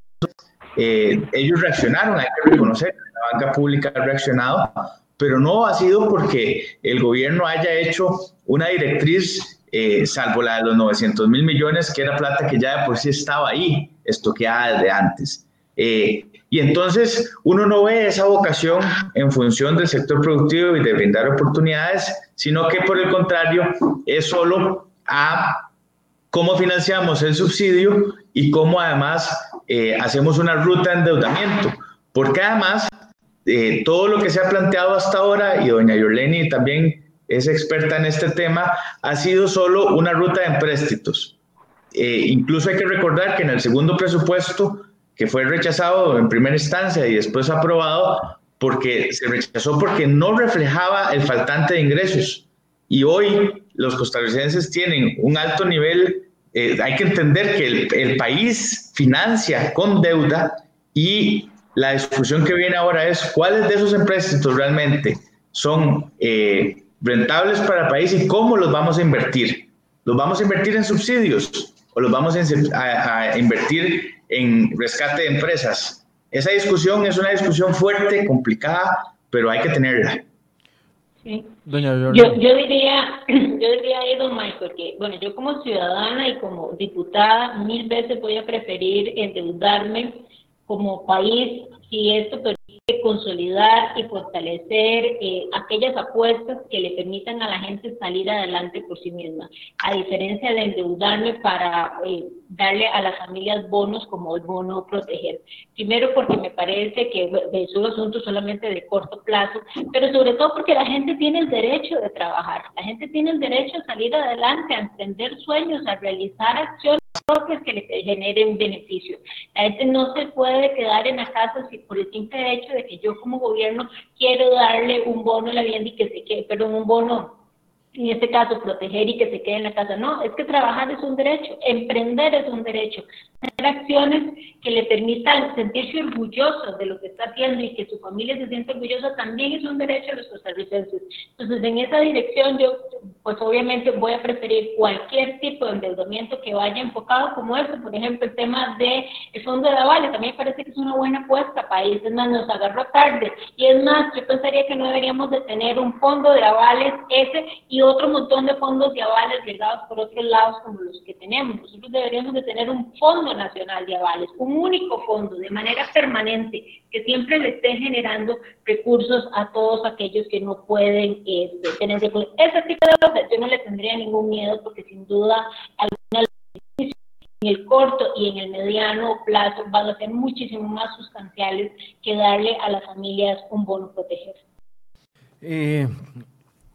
Eh, ellos reaccionaron, hay que reconocer que la banca pública ha reaccionado, pero no ha sido porque el gobierno haya hecho una directriz, eh, salvo la de los 900 mil millones, que era plata que ya de por sí estaba ahí, estoqueada desde antes. Eh, y entonces uno no ve esa vocación en función del sector productivo y de brindar oportunidades, sino que por el contrario es solo a cómo financiamos el subsidio y cómo además eh, hacemos una ruta de endeudamiento. Porque además eh, todo lo que se ha planteado hasta ahora, y doña Yoleni también es experta en este tema, ha sido solo una ruta de empréstitos. incluso hay que recordar que en el segundo presupuesto que fue rechazado en primera instancia y después aprobado porque se rechazó porque no reflejaba el faltante de ingresos. Y hoy los costarricenses tienen un alto nivel eh, hay que entender que el, el, país financia con deuda y la discusión que viene ahora es cuáles de esos empréstitos realmente son eh, rentables para el país y cómo los vamos a invertir. ¿Los vamos a invertir en subsidios o los vamos a, invertir en rescate de empresas? Esa discusión es una discusión fuerte, complicada, pero hay que tenerla.
Sí. Doña yo, yo, diría, *clears throat* yo diría ahí, don Michael, que bueno, yo como ciudadana y como diputada mil veces voy a preferir endeudarme como país si esto consolidar y fortalecer eh, aquellas apuestas que le permitan a la gente salir adelante por sí misma, a diferencia de endeudarme para eh, darle a las familias bonos como el bono proteger. Primero porque me parece que es un asunto solamente de corto plazo, pero sobre todo porque la gente tiene el derecho de trabajar, la gente tiene el derecho a salir adelante, a emprender sueños, a realizar acciones propias que le generen beneficios. La gente no se puede quedar en la casa si por el simple hecho de que yo como gobierno quiero darle un bono a la vivienda y que se quede, perdón, un bono en este caso, proteger y que se quede en la casa. No, es que trabajar es un derecho, emprender es un derecho, hacer acciones que le permitan sentirse orgulloso de lo que está haciendo y que su familia se sienta orgullosa también es un derecho a los costarricenses. Entonces, en esa dirección yo, pues obviamente voy a preferir cualquier tipo de endeudamiento que vaya enfocado como este, por ejemplo, el tema del el fondo de avales, también parece que es una buena apuesta, país, es más, nos agarró tarde, y es más, yo pensaría que no deberíamos de tener un fondo de avales ese y otro montón de fondos de avales llegados por otros lados como los que tenemos. Nosotros deberíamos de tener un fondo nacional de avales, un único fondo de manera permanente que siempre le esté generando recursos a todos aquellos que no pueden este, tener recursos. Ese tipo de cosas yo no le tendría ningún miedo porque sin duda alguna en el corto y en el mediano plazo van a ser muchísimo más sustanciales que darle a las familias un bono proteger.
Eh,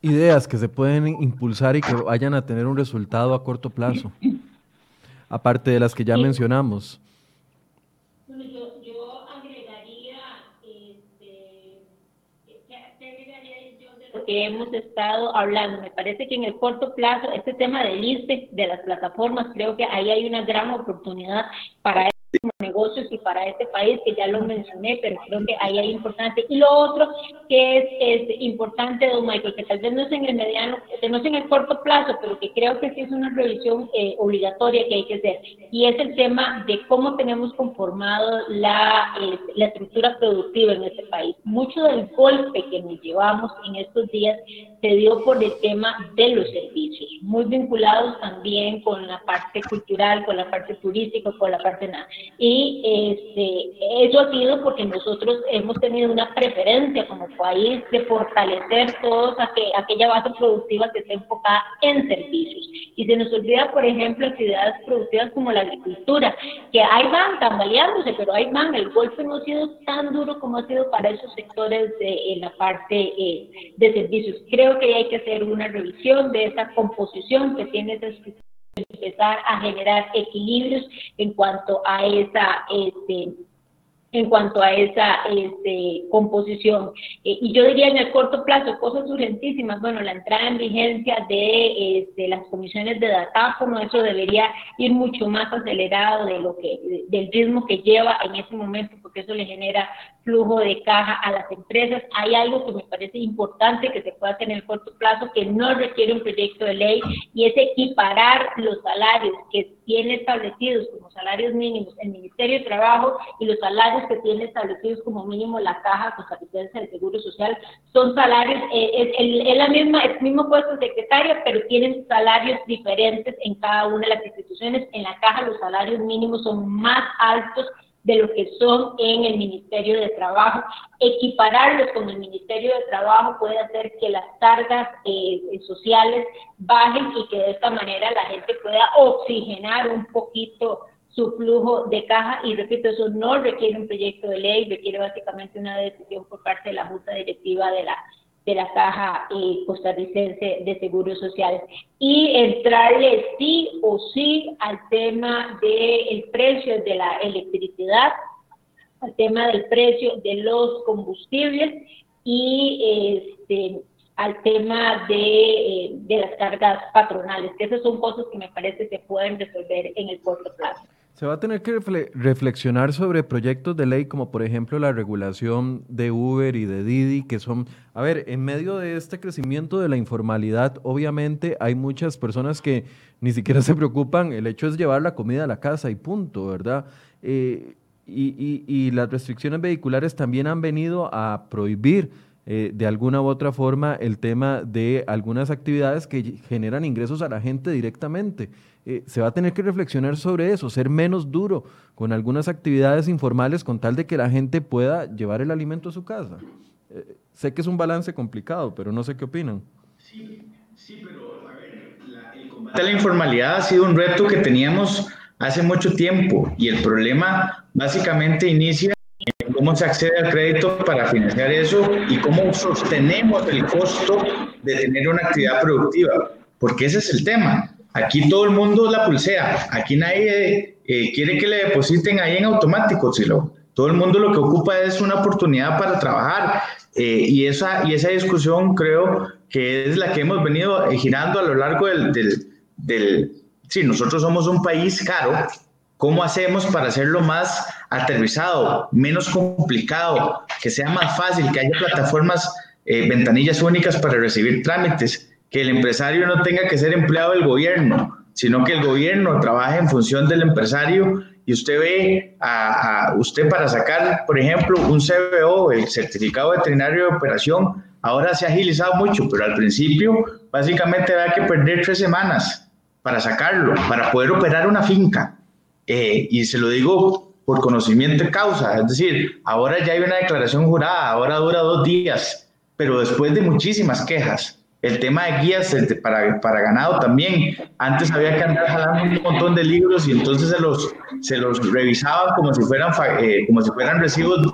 ideas que se pueden impulsar y que vayan a tener un resultado a corto plazo, aparte de las que ya mencionamos?
Bueno, yo, yo agregaría, este, agregaría yo de lo que hemos estado hablando. Me parece que en el corto plazo, este tema del ISTE, de las plataformas, creo que ahí hay una gran oportunidad para negocios y para este país, que ya lo mencioné, pero creo que ahí hay importante. Y lo otro que es, es importante, don Michael, que tal vez no es en el mediano, no es en el corto plazo, pero que creo que sí es una revisión eh, obligatoria que hay que hacer, y es el tema de cómo tenemos conformado la, eh, la estructura productiva en este país. Mucho del golpe que nos llevamos en estos días se dio por el tema de los servicios, muy vinculados también con la parte cultural, con la parte turística, con la parte nada. Y este, eso ha sido porque nosotros hemos tenido una preferencia como país de fortalecer toda aquella base productiva que está enfocada en servicios. Y se nos olvida, por ejemplo, actividades productivas como la agricultura, que ahí van tambaleándose, pero ahí van. El golpe no ha sido tan duro como ha sido para esos sectores en la parte eh, de servicios. Creo que hay que hacer una revisión de esa composición que tiene esa empezar a generar equilibrios en cuanto a esa este, en cuanto a esa este, composición. Eh, y yo diría en el corto plazo, cosas urgentísimas, bueno, la entrada en vigencia de, este, las comisiones de datáfono, eso debería ir mucho más acelerado de lo que, del ritmo que lleva en ese momento, porque eso le genera flujo de caja a las empresas. Hay algo que me parece importante que se pueda hacer en el corto plazo, que no requiere un proyecto de ley, y es equiparar los salarios que tiene establecidos como salarios mínimos el Ministerio de Trabajo y los salarios que tiene establecidos como mínimo la Caja Costarricense del Seguro Social. Son salarios, eh, es, la misma, el mismo puesto de secretaria, pero tienen salarios diferentes en cada una de las instituciones. En la Caja los salarios mínimos son más altos de lo que son en el Ministerio de Trabajo. Equipararlos con el Ministerio de Trabajo puede hacer que las cargas eh, sociales bajen y que de esta manera la gente pueda oxigenar un poquito su flujo de caja y repito, eso no requiere un proyecto de ley, requiere básicamente una decisión por parte de la Junta Directiva de la de la Caja eh, Costarricense de Seguros Sociales y entrarle sí o sí al tema del precio de la electricidad, al tema del precio de los combustibles y este al tema de, de las cargas patronales, que esos son cosas que me parece se pueden resolver en el corto plazo.
Se va a tener que reflexionar sobre proyectos de ley como por ejemplo la regulación de Uber y de Didi, que son, a ver, en medio de este crecimiento de la informalidad, obviamente hay muchas personas que ni siquiera se preocupan, el hecho es llevar la comida a la casa y punto, ¿verdad? Eh, y, y, las restricciones vehiculares también han venido a prohibir eh, de alguna u otra forma el tema de algunas actividades que generan ingresos a la gente directamente. Eh, se va a tener que reflexionar sobre eso, ser menos duro con algunas actividades informales con tal de que la gente pueda llevar el alimento a su casa. Eh, sé que es un balance complicado, pero no sé qué opinan.
Sí, pero a ver, la, el combate a la informalidad ha sido un reto que teníamos hace mucho tiempo y el problema básicamente inicia en cómo se accede al crédito para financiar eso y cómo sostenemos el costo de tener una actividad productiva, porque ese es el tema. Aquí todo el mundo la pulsea, aquí nadie eh, quiere que le depositen ahí en automático, sino todo el mundo lo que ocupa es una oportunidad para trabajar. Eh, y, esa, y esa discusión creo que es la que hemos venido eh, girando a lo largo del, del, del sí, nosotros somos un país caro, ¿cómo hacemos para hacerlo más aterrizado, menos complicado, que sea más fácil, que haya plataformas, ventanillas únicas para recibir trámites? Que el empresario no tenga que ser empleado del gobierno, sino que el gobierno trabaje en función del empresario y usted ve a, usted para sacar, por ejemplo, un CBO, el certificado veterinario de operación, ahora se ha agilizado mucho, pero al principio básicamente había que perder tres semanas para sacarlo, para poder operar una finca. Eh, y se lo digo por conocimiento de causa, es decir, ahora ya hay una declaración jurada, ahora dura dos días, pero después de muchísimas quejas. El tema de guías para, para ganado también. Antes había que andar jalando un montón de libros y entonces se los, se los revisaban como si fueran, eh, como si fueran recibos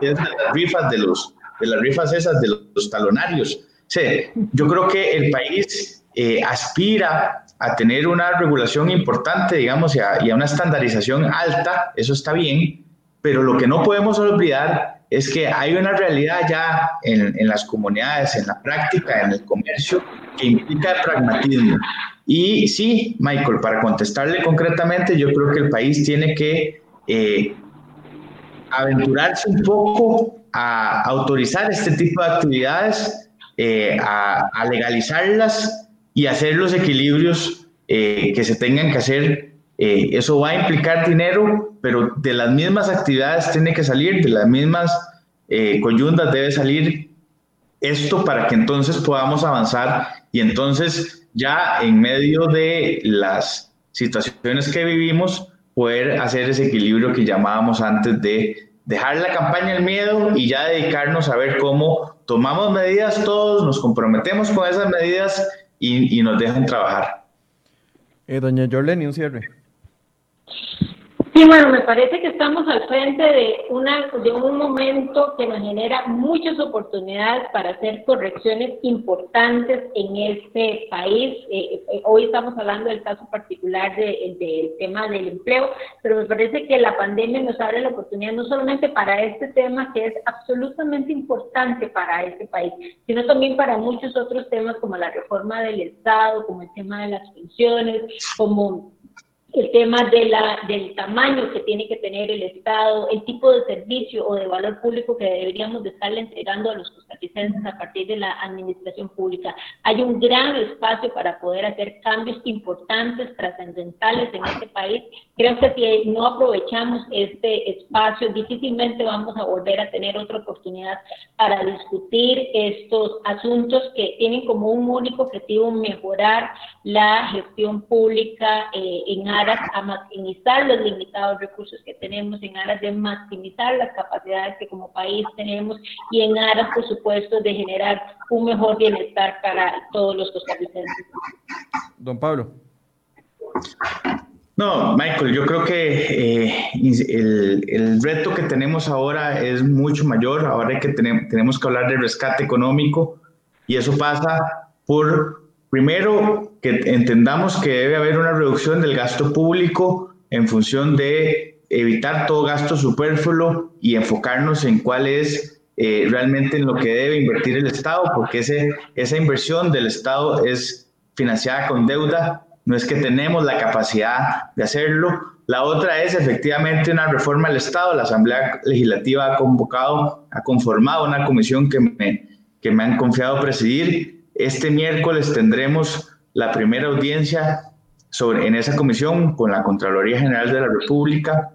de las rifas de, los, de las rifas esas, de los, talonarios. Sí, yo creo que el país eh, aspira a tener una regulación importante, digamos, y a, y a una estandarización alta, eso está bien, pero lo que no podemos olvidar es que hay una realidad ya en, las comunidades, en la práctica, en el comercio, que implica pragmatismo. Y sí, Michael, para contestarle concretamente, yo creo que el país tiene que eh, aventurarse un poco a autorizar este tipo de actividades, eh, a, a, legalizarlas y hacer los equilibrios eh, que se tengan que hacer. Eso va a implicar dinero, pero de las mismas actividades tiene que salir, de las mismas eh, coyuntas debe salir esto para que entonces podamos avanzar y entonces ya en medio de las situaciones que vivimos, poder hacer ese equilibrio que llamábamos antes de dejar la campaña el miedo y ya dedicarnos a ver cómo tomamos medidas todos, nos comprometemos con esas medidas y, y nos dejan trabajar.
Eh, doña Jorleni, un cierre.
Sí, bueno, me parece que estamos al frente de, una, de un momento que nos genera muchas oportunidades para hacer correcciones importantes en este país. Eh, eh, hoy estamos hablando del caso particular del tema del empleo, pero me parece que la pandemia nos abre la oportunidad no solamente para este tema que es absolutamente importante para este país, sino también para muchos otros temas como la reforma del Estado, como el tema de las pensiones, como el tema de la, del tamaño que tiene que tener el Estado, el tipo de servicio o de valor público que deberíamos de estarle entregando a los costarricenses a partir de la administración pública. Hay un gran espacio para poder hacer cambios importantes, trascendentales en este país. Creo que si no aprovechamos este espacio, difícilmente vamos a volver a tener otra oportunidad para discutir estos asuntos que tienen como un único objetivo mejorar la gestión pública eh, en áreas a maximizar los limitados recursos que tenemos, en aras de maximizar las capacidades que como país tenemos y en aras, por supuesto, de generar un mejor bienestar para todos los costarricenses.
Don Pablo.
No, Michael, yo creo que eh, el, el, reto que tenemos ahora es mucho mayor. Ahora que tenemos, tenemos que hablar de rescate económico y eso pasa por Primero, que entendamos que debe haber una reducción del gasto público en función de evitar todo gasto superfluo y enfocarnos en cuál es eh, realmente en lo que debe invertir el Estado, porque ese, esa inversión del Estado es financiada con deuda, no es que tenemos la capacidad de hacerlo. La otra es efectivamente una reforma del Estado. La Asamblea Legislativa ha convocado, ha conformado una comisión que me, que me han confiado presidir. Este miércoles tendremos la primera audiencia sobre, en esa comisión con la Contraloría General de la República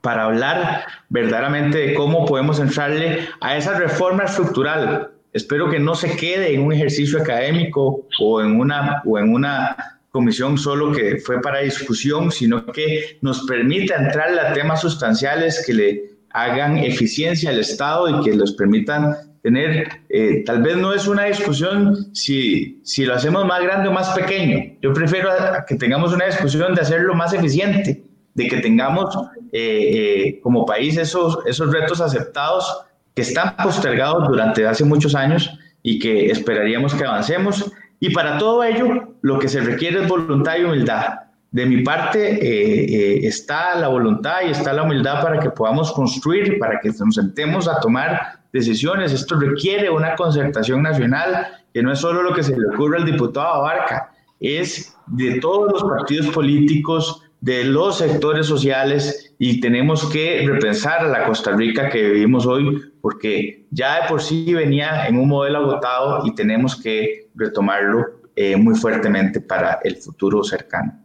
para hablar verdaderamente de cómo podemos entrarle a esa reforma estructural. Espero que no se quede en un ejercicio académico o en una, o en una comisión solo que fue para discusión, sino que nos permita entrar a temas sustanciales que le hagan eficiencia al Estado y que los permitan tener, eh, tal vez no es una discusión si, si lo hacemos más grande o más pequeño. Yo prefiero que tengamos una discusión de hacerlo más eficiente de que tengamos eh, eh, como país esos, esos retos aceptados que están postergados durante hace muchos años y que esperaríamos que avancemos. Y para todo ello, lo que se requiere es voluntad y humildad. De mi parte está la voluntad y está la humildad para que podamos construir, para que nos sentemos a tomar decisiones. Esto requiere una concertación nacional, que no es solo lo que se le ocurre al diputado Abarca, es de todos los partidos políticos, de los sectores sociales y tenemos que repensar la Costa Rica que vivimos hoy porque ya de por sí venía en un modelo agotado y tenemos que retomarlo eh, muy fuertemente para el futuro cercano.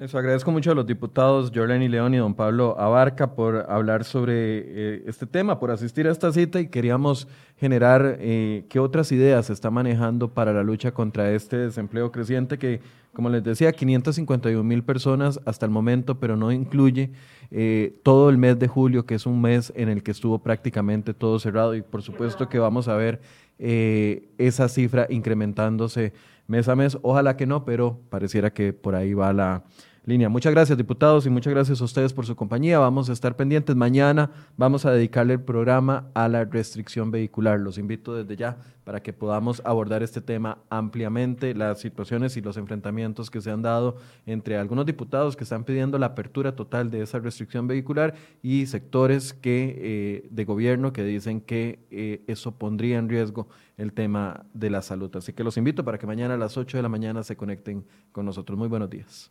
Les agradezco mucho a los diputados Jorleni León y don Pablo Abarca por hablar sobre eh, este tema, por asistir a esta cita y queríamos generar eh, qué otras ideas se está manejando para la lucha contra este desempleo creciente que, como les decía, 551 mil personas hasta el momento, pero no incluye eh, todo el mes de julio, que es un mes en el que estuvo prácticamente todo cerrado y por supuesto que vamos a ver esa cifra incrementándose mes a mes. Ojalá que no, pero pareciera que por ahí va la línea. Muchas gracias, diputados, y muchas gracias a ustedes por su compañía. Vamos a estar pendientes. Mañana vamos a dedicarle el programa a la restricción vehicular. Los invito desde ya para que podamos abordar este tema ampliamente, las situaciones y los enfrentamientos que se han dado entre algunos diputados que están pidiendo la apertura total de esa restricción vehicular y sectores que, eh, de gobierno que dicen que eh, eso pondría en riesgo el tema de la salud. Así que los invito para que mañana a las 8 de la mañana se conecten con nosotros. Muy buenos días.